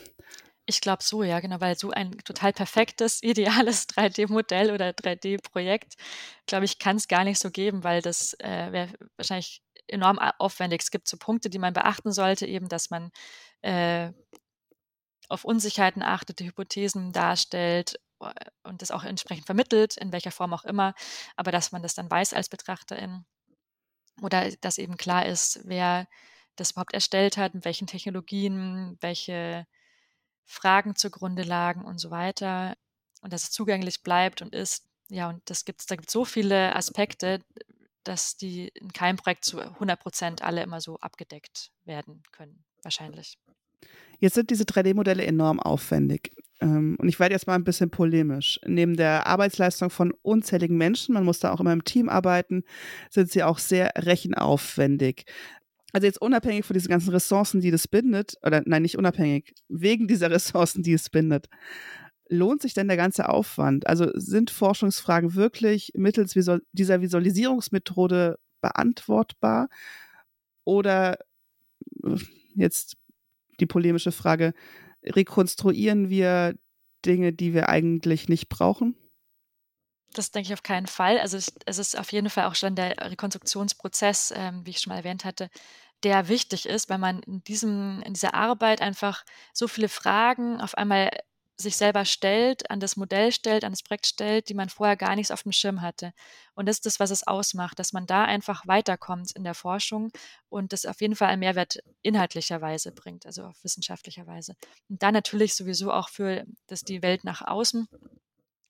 Ich glaube so, ja, genau, weil so ein total perfektes, ideales 3D-Modell oder 3D-Projekt, glaube ich, kann es gar nicht so geben, weil das äh, wäre wahrscheinlich enorm aufwendig. Es gibt so Punkte, die man beachten sollte, eben, dass man äh, auf Unsicherheiten achtet, die Hypothesen darstellt äh, und das auch entsprechend vermittelt, in welcher Form auch immer, aber dass man das dann weiß als Betrachterin oder dass eben klar ist, wer das überhaupt erstellt hat, mit welchen Technologien, welche Fragen zugrunde lagen und so weiter und dass es zugänglich bleibt und ist. Ja, und das gibt's, da gibt es so viele Aspekte, dass die in keinem Projekt zu 100 Prozent alle immer so abgedeckt werden können, wahrscheinlich. Jetzt sind diese 3D-Modelle enorm aufwendig. Ähm, und ich werde jetzt mal ein bisschen polemisch. Neben der Arbeitsleistung von unzähligen Menschen, man muss da auch immer im Team arbeiten, sind sie auch sehr rechenaufwendig. Also jetzt unabhängig von diesen ganzen Ressourcen, die das bindet, oder nein, nicht unabhängig, wegen dieser Ressourcen, die es bindet, lohnt sich denn der ganze Aufwand? Also sind Forschungsfragen wirklich mittels Visual dieser Visualisierungsmethode beantwortbar? Oder äh, jetzt die polemische Frage, rekonstruieren wir Dinge, die wir eigentlich nicht brauchen? Das denke ich auf keinen Fall. Also es, ist auf jeden Fall auch schon der Rekonstruktionsprozess, ähm, wie ich schon mal erwähnt hatte, der wichtig ist, weil man in diesem, in dieser Arbeit einfach so viele Fragen auf einmal sich selber stellt, an das Modell stellt, an das Projekt stellt, die man vorher gar nichts auf dem Schirm hatte. Und das ist das, was es ausmacht, dass man da einfach weiterkommt in der Forschung und das auf jeden Fall einen Mehrwert inhaltlicherweise bringt, also auf wissenschaftlicher Weise. Und dann natürlich sowieso auch für das, die Welt nach außen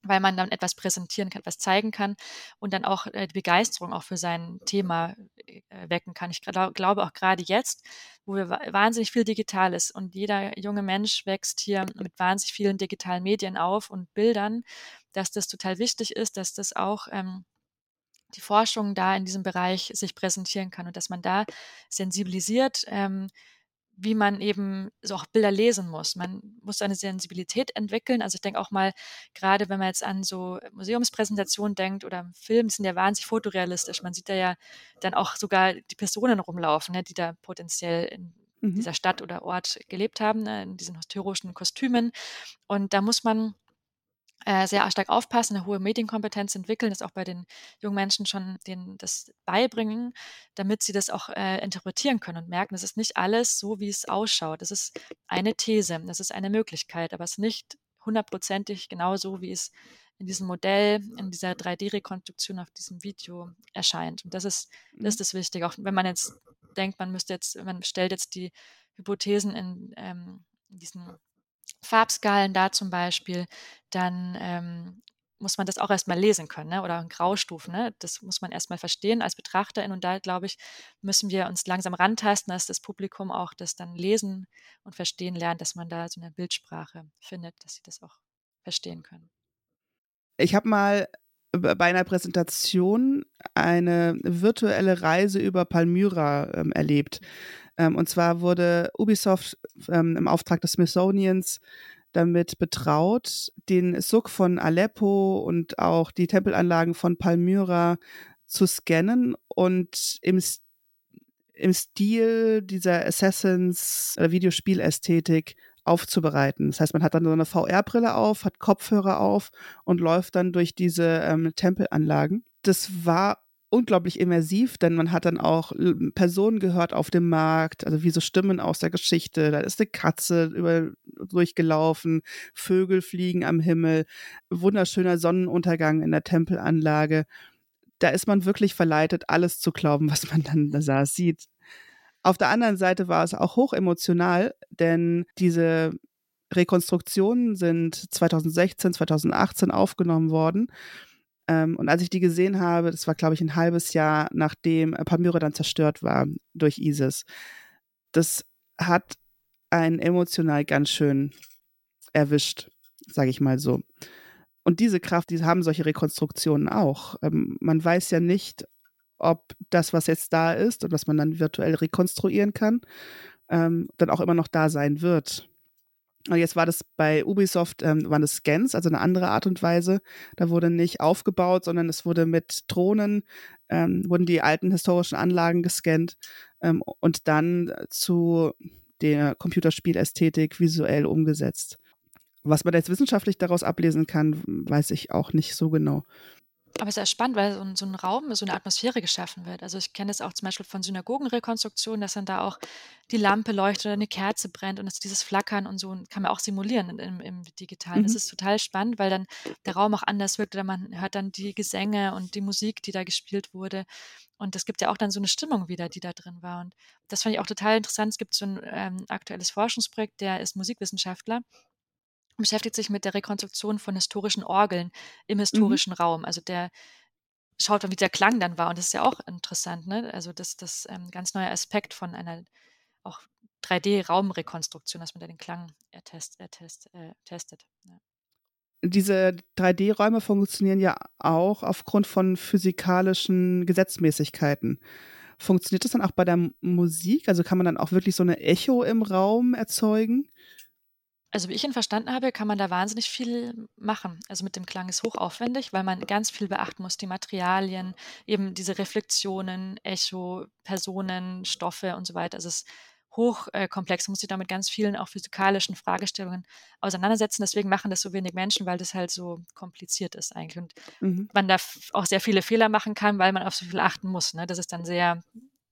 weil man dann etwas präsentieren kann, etwas zeigen kann und dann auch äh, die Begeisterung auch für sein Thema äh, wecken kann. Ich glaub, glaube auch gerade jetzt, wo wir wahnsinnig viel digital ist und jeder junge Mensch wächst hier mit wahnsinnig vielen digitalen Medien auf und Bildern, dass das total wichtig ist, dass das auch ähm, die Forschung da in diesem Bereich sich präsentieren kann und dass man da sensibilisiert ähm, wie man eben so auch Bilder lesen muss. Man muss eine Sensibilität entwickeln. Also ich denke auch mal, gerade wenn man jetzt an so Museumspräsentationen denkt oder Film, die sind ja wahnsinnig fotorealistisch. Man sieht da ja dann auch sogar die Personen rumlaufen, ne, die da potenziell in mhm. dieser Stadt oder Ort gelebt haben, ne, in diesen historischen Kostümen. Und da muss man sehr stark aufpassen, eine hohe Medienkompetenz entwickeln, das auch bei den jungen Menschen schon denen das beibringen, damit sie das auch äh, interpretieren können und merken, das ist nicht alles so, wie es ausschaut. Das ist eine These, das ist eine Möglichkeit, aber es ist nicht hundertprozentig genau so, wie es in diesem Modell, in dieser 3D-Rekonstruktion auf diesem Video erscheint. Und das ist, das ist mhm. das Wichtige. Auch wenn man jetzt denkt, man müsste jetzt, man stellt jetzt die Hypothesen in, ähm, in diesen Farbskalen da zum Beispiel, dann ähm, muss man das auch erstmal lesen können, ne? oder Graustufen. Ne? Das muss man erstmal verstehen als Betrachterin. Und da, glaube ich, müssen wir uns langsam rantasten, dass das Publikum auch das dann lesen und verstehen lernt, dass man da so eine Bildsprache findet, dass sie das auch verstehen können. Ich habe mal bei einer Präsentation eine virtuelle Reise über Palmyra ähm, erlebt. Ähm, und zwar wurde Ubisoft ähm, im Auftrag des Smithsonians damit betraut, den Suk von Aleppo und auch die Tempelanlagen von Palmyra zu scannen und im, im Stil dieser Assassins- oder Videospielästhetik aufzubereiten. Das heißt, man hat dann so eine VR-Brille auf, hat Kopfhörer auf und läuft dann durch diese ähm, Tempelanlagen. Das war unglaublich immersiv, denn man hat dann auch Personen gehört auf dem Markt, also wie so Stimmen aus der Geschichte. Da ist eine Katze über, durchgelaufen, Vögel fliegen am Himmel, wunderschöner Sonnenuntergang in der Tempelanlage. Da ist man wirklich verleitet, alles zu glauben, was man dann da sieht. Auf der anderen Seite war es auch hoch emotional, denn diese Rekonstruktionen sind 2016, 2018 aufgenommen worden. Ähm, und als ich die gesehen habe, das war, glaube ich, ein halbes Jahr nachdem Palmyra dann zerstört war durch ISIS, das hat einen emotional ganz schön erwischt, sage ich mal so. Und diese Kraft, die haben solche Rekonstruktionen auch. Ähm, man weiß ja nicht, ob das, was jetzt da ist und was man dann virtuell rekonstruieren kann, ähm, dann auch immer noch da sein wird. Und jetzt war das bei Ubisoft, ähm, waren das Scans, also eine andere Art und Weise. Da wurde nicht aufgebaut, sondern es wurde mit Drohnen, ähm, wurden die alten historischen Anlagen gescannt ähm, und dann zu der Computerspielästhetik visuell umgesetzt. Was man jetzt wissenschaftlich daraus ablesen kann, weiß ich auch nicht so genau. Aber es ist ja spannend, weil so ein, so ein Raum, so eine Atmosphäre geschaffen wird. Also ich kenne es auch zum Beispiel von Synagogenrekonstruktionen, dass dann da auch die Lampe leuchtet oder eine Kerze brennt und dieses Flackern und so kann man auch simulieren im, im Digitalen. Das mhm. ist total spannend, weil dann der Raum auch anders wirkt oder man hört dann die Gesänge und die Musik, die da gespielt wurde. Und es gibt ja auch dann so eine Stimmung wieder, die da drin war. Und das fand ich auch total interessant. Es gibt so ein ähm, aktuelles Forschungsprojekt, der ist Musikwissenschaftler beschäftigt sich mit der Rekonstruktion von historischen Orgeln im mhm. historischen mhm. Raum. Also der schaut dann, wie der Klang dann war. Und das ist ja auch interessant, ne? Also das ist ähm, ganz neuer Aspekt von einer auch 3D-Raumrekonstruktion, dass man da den Klang ertest, ertest, äh, testet. Ja. Diese 3D-Räume funktionieren ja auch aufgrund von physikalischen Gesetzmäßigkeiten. Funktioniert das dann auch bei der Musik? Also kann man dann auch wirklich so eine Echo im Raum erzeugen? Also wie ich ihn verstanden habe, kann man da wahnsinnig viel machen. Also mit dem Klang ist hochaufwendig, weil man ganz viel beachten muss, die Materialien, eben diese Reflexionen, Echo, Personen, Stoffe und so weiter. Also es ist hochkomplex, man muss sich damit ganz vielen auch physikalischen Fragestellungen auseinandersetzen. Deswegen machen das so wenig Menschen, weil das halt so kompliziert ist eigentlich. Und mhm. man da auch sehr viele Fehler machen kann, weil man auf so viel achten muss. Ne? Das ist dann sehr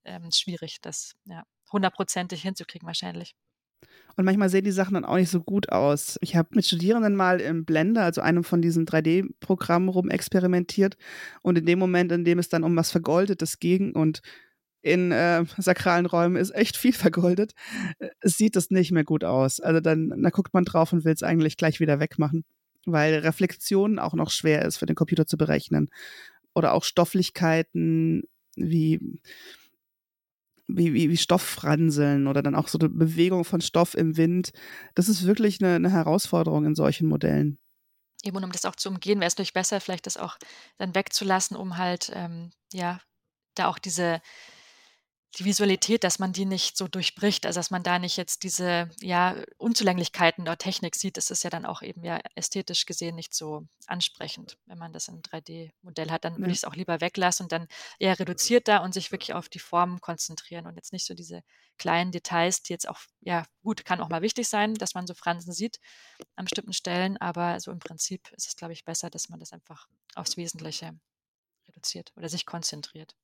ähm, schwierig, das ja, hundertprozentig hinzukriegen wahrscheinlich. Und manchmal sehen die Sachen dann auch nicht so gut aus. Ich habe mit Studierenden mal im Blender, also einem von diesen 3D-Programmen, rumexperimentiert. Und in dem Moment, in dem es dann um was Vergoldetes ging und in äh, sakralen Räumen ist echt viel vergoldet, äh, sieht das nicht mehr gut aus. Also dann da guckt man drauf und will es eigentlich gleich wieder wegmachen, weil Reflexion auch noch schwer ist für den Computer zu berechnen. Oder auch Stofflichkeiten wie wie, wie, wie Stofffranseln oder dann auch so eine Bewegung von Stoff im Wind. Das ist wirklich eine, eine Herausforderung in solchen Modellen. Eben, und um das auch zu umgehen, wäre es natürlich besser, vielleicht das auch dann wegzulassen, um halt, ähm, ja, da auch diese, die Visualität, dass man die nicht so durchbricht, also dass man da nicht jetzt diese ja, Unzulänglichkeiten der Technik sieht, das ist ja dann auch eben ja ästhetisch gesehen nicht so ansprechend. Wenn man das im 3D-Modell hat, dann würde ich es auch lieber weglassen und dann eher reduziert da und sich wirklich auf die Formen konzentrieren und jetzt nicht so diese kleinen Details, die jetzt auch, ja, gut, kann auch mal wichtig sein, dass man so Fransen sieht an bestimmten Stellen, aber so im Prinzip ist es, glaube ich, besser, dass man das einfach aufs Wesentliche reduziert oder sich konzentriert.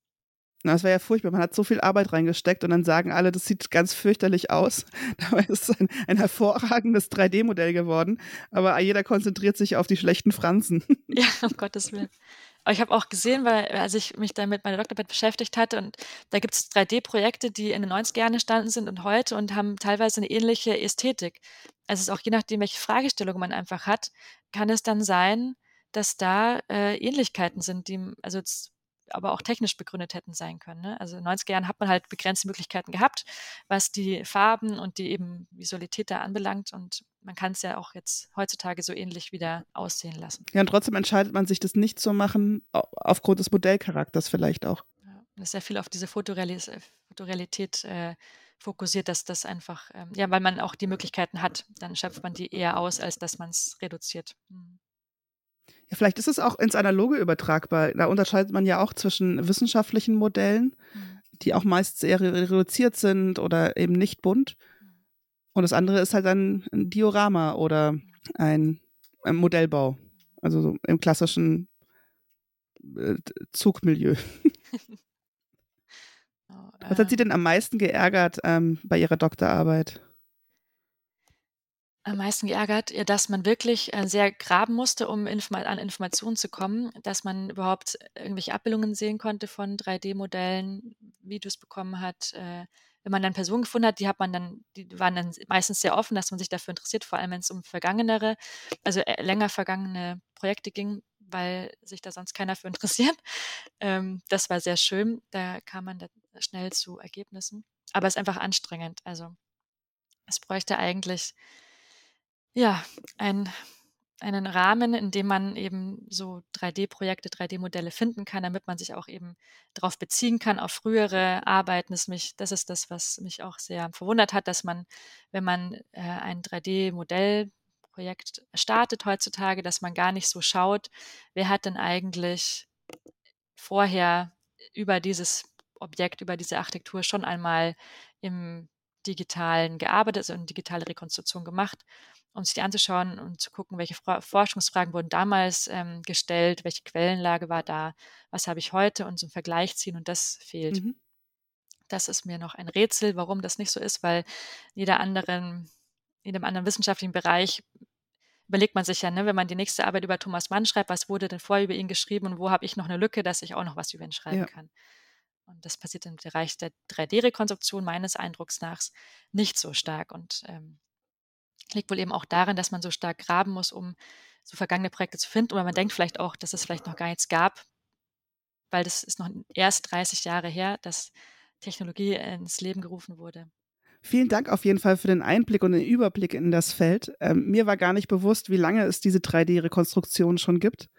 Das wäre ja furchtbar. Man hat so viel Arbeit reingesteckt und dann sagen alle, das sieht ganz fürchterlich aus. Dabei ist es ein, ein hervorragendes 3D-Modell geworden. Aber jeder konzentriert sich auf die schlechten Franzen. Ja, um Gottes Willen. Aber ich habe auch gesehen, weil als ich mich dann mit meiner Doktorarbeit beschäftigt hatte, und da gibt es 3D-Projekte, die in den 90er Jahren entstanden sind und heute und haben teilweise eine ähnliche Ästhetik. Also es ist auch je nachdem, welche Fragestellung man einfach hat, kann es dann sein, dass da äh, Ähnlichkeiten sind, die also aber auch technisch begründet hätten sein können. Ne? Also in den 90er Jahren hat man halt begrenzte Möglichkeiten gehabt, was die Farben und die eben Visualität da anbelangt. Und man kann es ja auch jetzt heutzutage so ähnlich wieder aussehen lassen. Ja, und trotzdem entscheidet man sich, das nicht zu machen, aufgrund des Modellcharakters vielleicht auch. Ja, das ist sehr viel auf diese Fotorealität, Fotorealität äh, fokussiert, dass das einfach, ähm, ja, weil man auch die Möglichkeiten hat, dann schöpft man die eher aus, als dass man es reduziert. Hm. Ja, vielleicht ist es auch ins Analoge übertragbar. Da unterscheidet man ja auch zwischen wissenschaftlichen Modellen, mhm. die auch meist sehr reduziert sind oder eben nicht bunt. Und das andere ist halt dann ein Diorama oder ein, ein Modellbau. Also so im klassischen äh, Zugmilieu. oh. Was hat Sie denn am meisten geärgert ähm, bei Ihrer Doktorarbeit? Am meisten geärgert, dass man wirklich äh, sehr graben musste, um Informa an Informationen zu kommen, dass man überhaupt irgendwelche Abbildungen sehen konnte von 3D-Modellen, Videos bekommen hat. Äh, wenn man dann Personen gefunden hat, die hat man dann, die waren dann meistens sehr offen, dass man sich dafür interessiert, vor allem wenn es um vergangenere, also äh, länger vergangene Projekte ging, weil sich da sonst keiner für interessiert. Ähm, das war sehr schön. Da kam man da schnell zu Ergebnissen. Aber es ist einfach anstrengend. Also es bräuchte eigentlich ja, ein einen Rahmen, in dem man eben so 3D-Projekte, 3D-Modelle finden kann, damit man sich auch eben darauf beziehen kann, auf frühere Arbeiten. Das, mich, das ist das, was mich auch sehr verwundert hat, dass man, wenn man äh, ein 3D-Modellprojekt startet heutzutage, dass man gar nicht so schaut, wer hat denn eigentlich vorher über dieses Objekt, über diese Architektur schon einmal im Digitalen gearbeitet, also eine digitale Rekonstruktion gemacht um sich die anzuschauen und zu gucken, welche Fra Forschungsfragen wurden damals ähm, gestellt, welche Quellenlage war da, was habe ich heute und so einen Vergleich ziehen und das fehlt. Mhm. Das ist mir noch ein Rätsel, warum das nicht so ist, weil jeder anderen, in jedem anderen wissenschaftlichen Bereich überlegt man sich ja, ne, wenn man die nächste Arbeit über Thomas Mann schreibt, was wurde denn vorher über ihn geschrieben und wo habe ich noch eine Lücke, dass ich auch noch was über ihn schreiben ja. kann. Und das passiert im Bereich der 3D-Rekonstruktion meines Eindrucks nach nicht so stark. Und ähm, liegt wohl eben auch darin, dass man so stark graben muss, um so vergangene Projekte zu finden. Oder man denkt vielleicht auch, dass es vielleicht noch gar nichts gab, weil das ist noch erst 30 Jahre her, dass Technologie ins Leben gerufen wurde. Vielen Dank auf jeden Fall für den Einblick und den Überblick in das Feld. Ähm, mir war gar nicht bewusst, wie lange es diese 3D-Rekonstruktion schon gibt.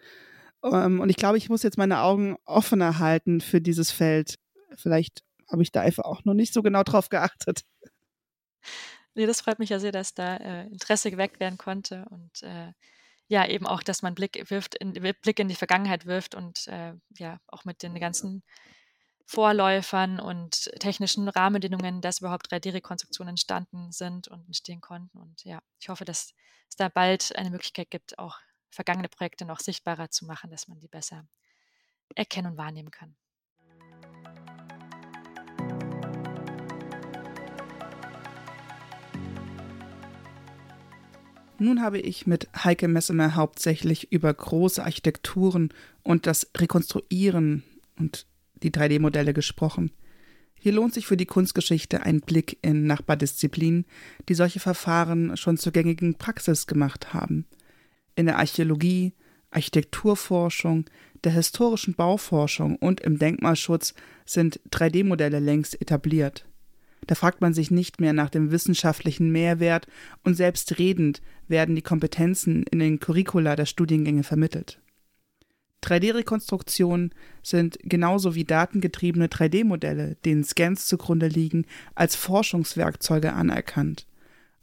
Ähm, und ich glaube, ich muss jetzt meine Augen offener halten für dieses Feld. Vielleicht habe ich da einfach auch noch nicht so genau drauf geachtet. Nee, das freut mich ja sehr, dass da äh, Interesse geweckt werden konnte und äh, ja, eben auch, dass man Blick wirft, in, Blick in die Vergangenheit wirft und äh, ja, auch mit den ganzen Vorläufern und technischen Rahmenbedingungen, dass überhaupt 3D-Rekonstruktionen entstanden sind und entstehen konnten. Und ja, ich hoffe, dass es da bald eine Möglichkeit gibt, auch vergangene Projekte noch sichtbarer zu machen, dass man die besser erkennen und wahrnehmen kann. Nun habe ich mit Heike Messemer hauptsächlich über große Architekturen und das Rekonstruieren und die 3D-Modelle gesprochen. Hier lohnt sich für die Kunstgeschichte ein Blick in Nachbardisziplinen, die solche Verfahren schon zur gängigen Praxis gemacht haben. In der Archäologie, Architekturforschung, der historischen Bauforschung und im Denkmalschutz sind 3D-Modelle längst etabliert. Da fragt man sich nicht mehr nach dem wissenschaftlichen Mehrwert und selbstredend werden die Kompetenzen in den Curricula der Studiengänge vermittelt. 3D-Rekonstruktionen sind genauso wie datengetriebene 3D-Modelle, denen Scans zugrunde liegen, als Forschungswerkzeuge anerkannt.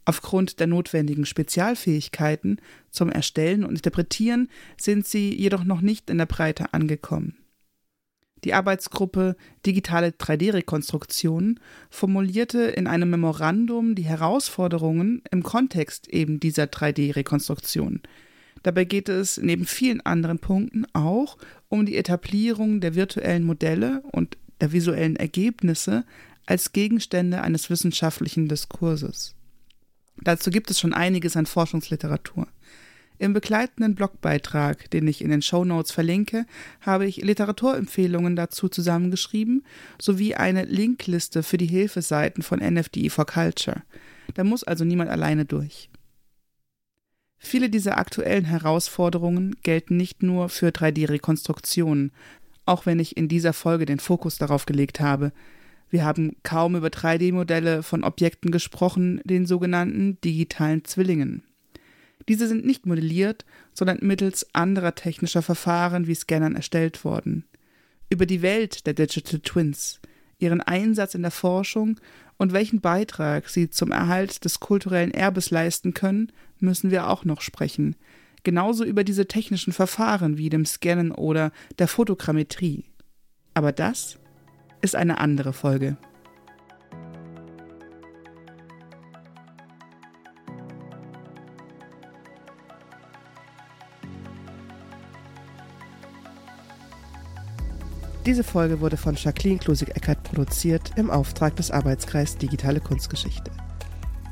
Aufgrund der notwendigen Spezialfähigkeiten zum Erstellen und Interpretieren sind sie jedoch noch nicht in der Breite angekommen. Die Arbeitsgruppe Digitale 3D-Rekonstruktion formulierte in einem Memorandum die Herausforderungen im Kontext eben dieser 3D-Rekonstruktion. Dabei geht es neben vielen anderen Punkten auch um die Etablierung der virtuellen Modelle und der visuellen Ergebnisse als Gegenstände eines wissenschaftlichen Diskurses. Dazu gibt es schon einiges an Forschungsliteratur. Im begleitenden Blogbeitrag, den ich in den Show Notes verlinke, habe ich Literaturempfehlungen dazu zusammengeschrieben, sowie eine Linkliste für die Hilfeseiten von NFDE for Culture. Da muss also niemand alleine durch. Viele dieser aktuellen Herausforderungen gelten nicht nur für 3D-Rekonstruktionen, auch wenn ich in dieser Folge den Fokus darauf gelegt habe. Wir haben kaum über 3D-Modelle von Objekten gesprochen, den sogenannten digitalen Zwillingen. Diese sind nicht modelliert, sondern mittels anderer technischer Verfahren wie Scannern erstellt worden. Über die Welt der Digital Twins, ihren Einsatz in der Forschung und welchen Beitrag sie zum Erhalt des kulturellen Erbes leisten können, müssen wir auch noch sprechen. Genauso über diese technischen Verfahren wie dem Scannen oder der Fotogrammetrie. Aber das ist eine andere Folge. Diese Folge wurde von Jacqueline Klusig-Eckert produziert im Auftrag des Arbeitskreis Digitale Kunstgeschichte.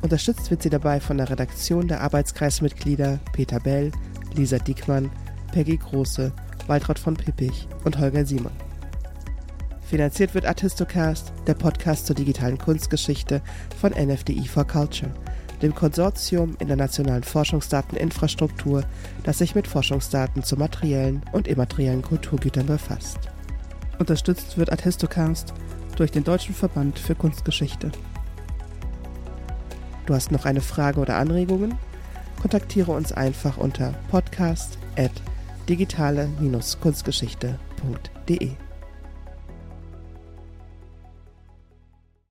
Unterstützt wird sie dabei von der Redaktion der Arbeitskreismitglieder Peter Bell, Lisa Diekmann, Peggy Große, Waltraud von Pippich und Holger Simon. Finanziert wird Artistocast, der Podcast zur digitalen Kunstgeschichte von NFDI for Culture, dem Konsortium in der nationalen Forschungsdateninfrastruktur, das sich mit Forschungsdaten zu materiellen und immateriellen Kulturgütern befasst. Unterstützt wird Artistocast durch den Deutschen Verband für Kunstgeschichte. Du hast noch eine Frage oder Anregungen? Kontaktiere uns einfach unter podcast.digitale-kunstgeschichte.de.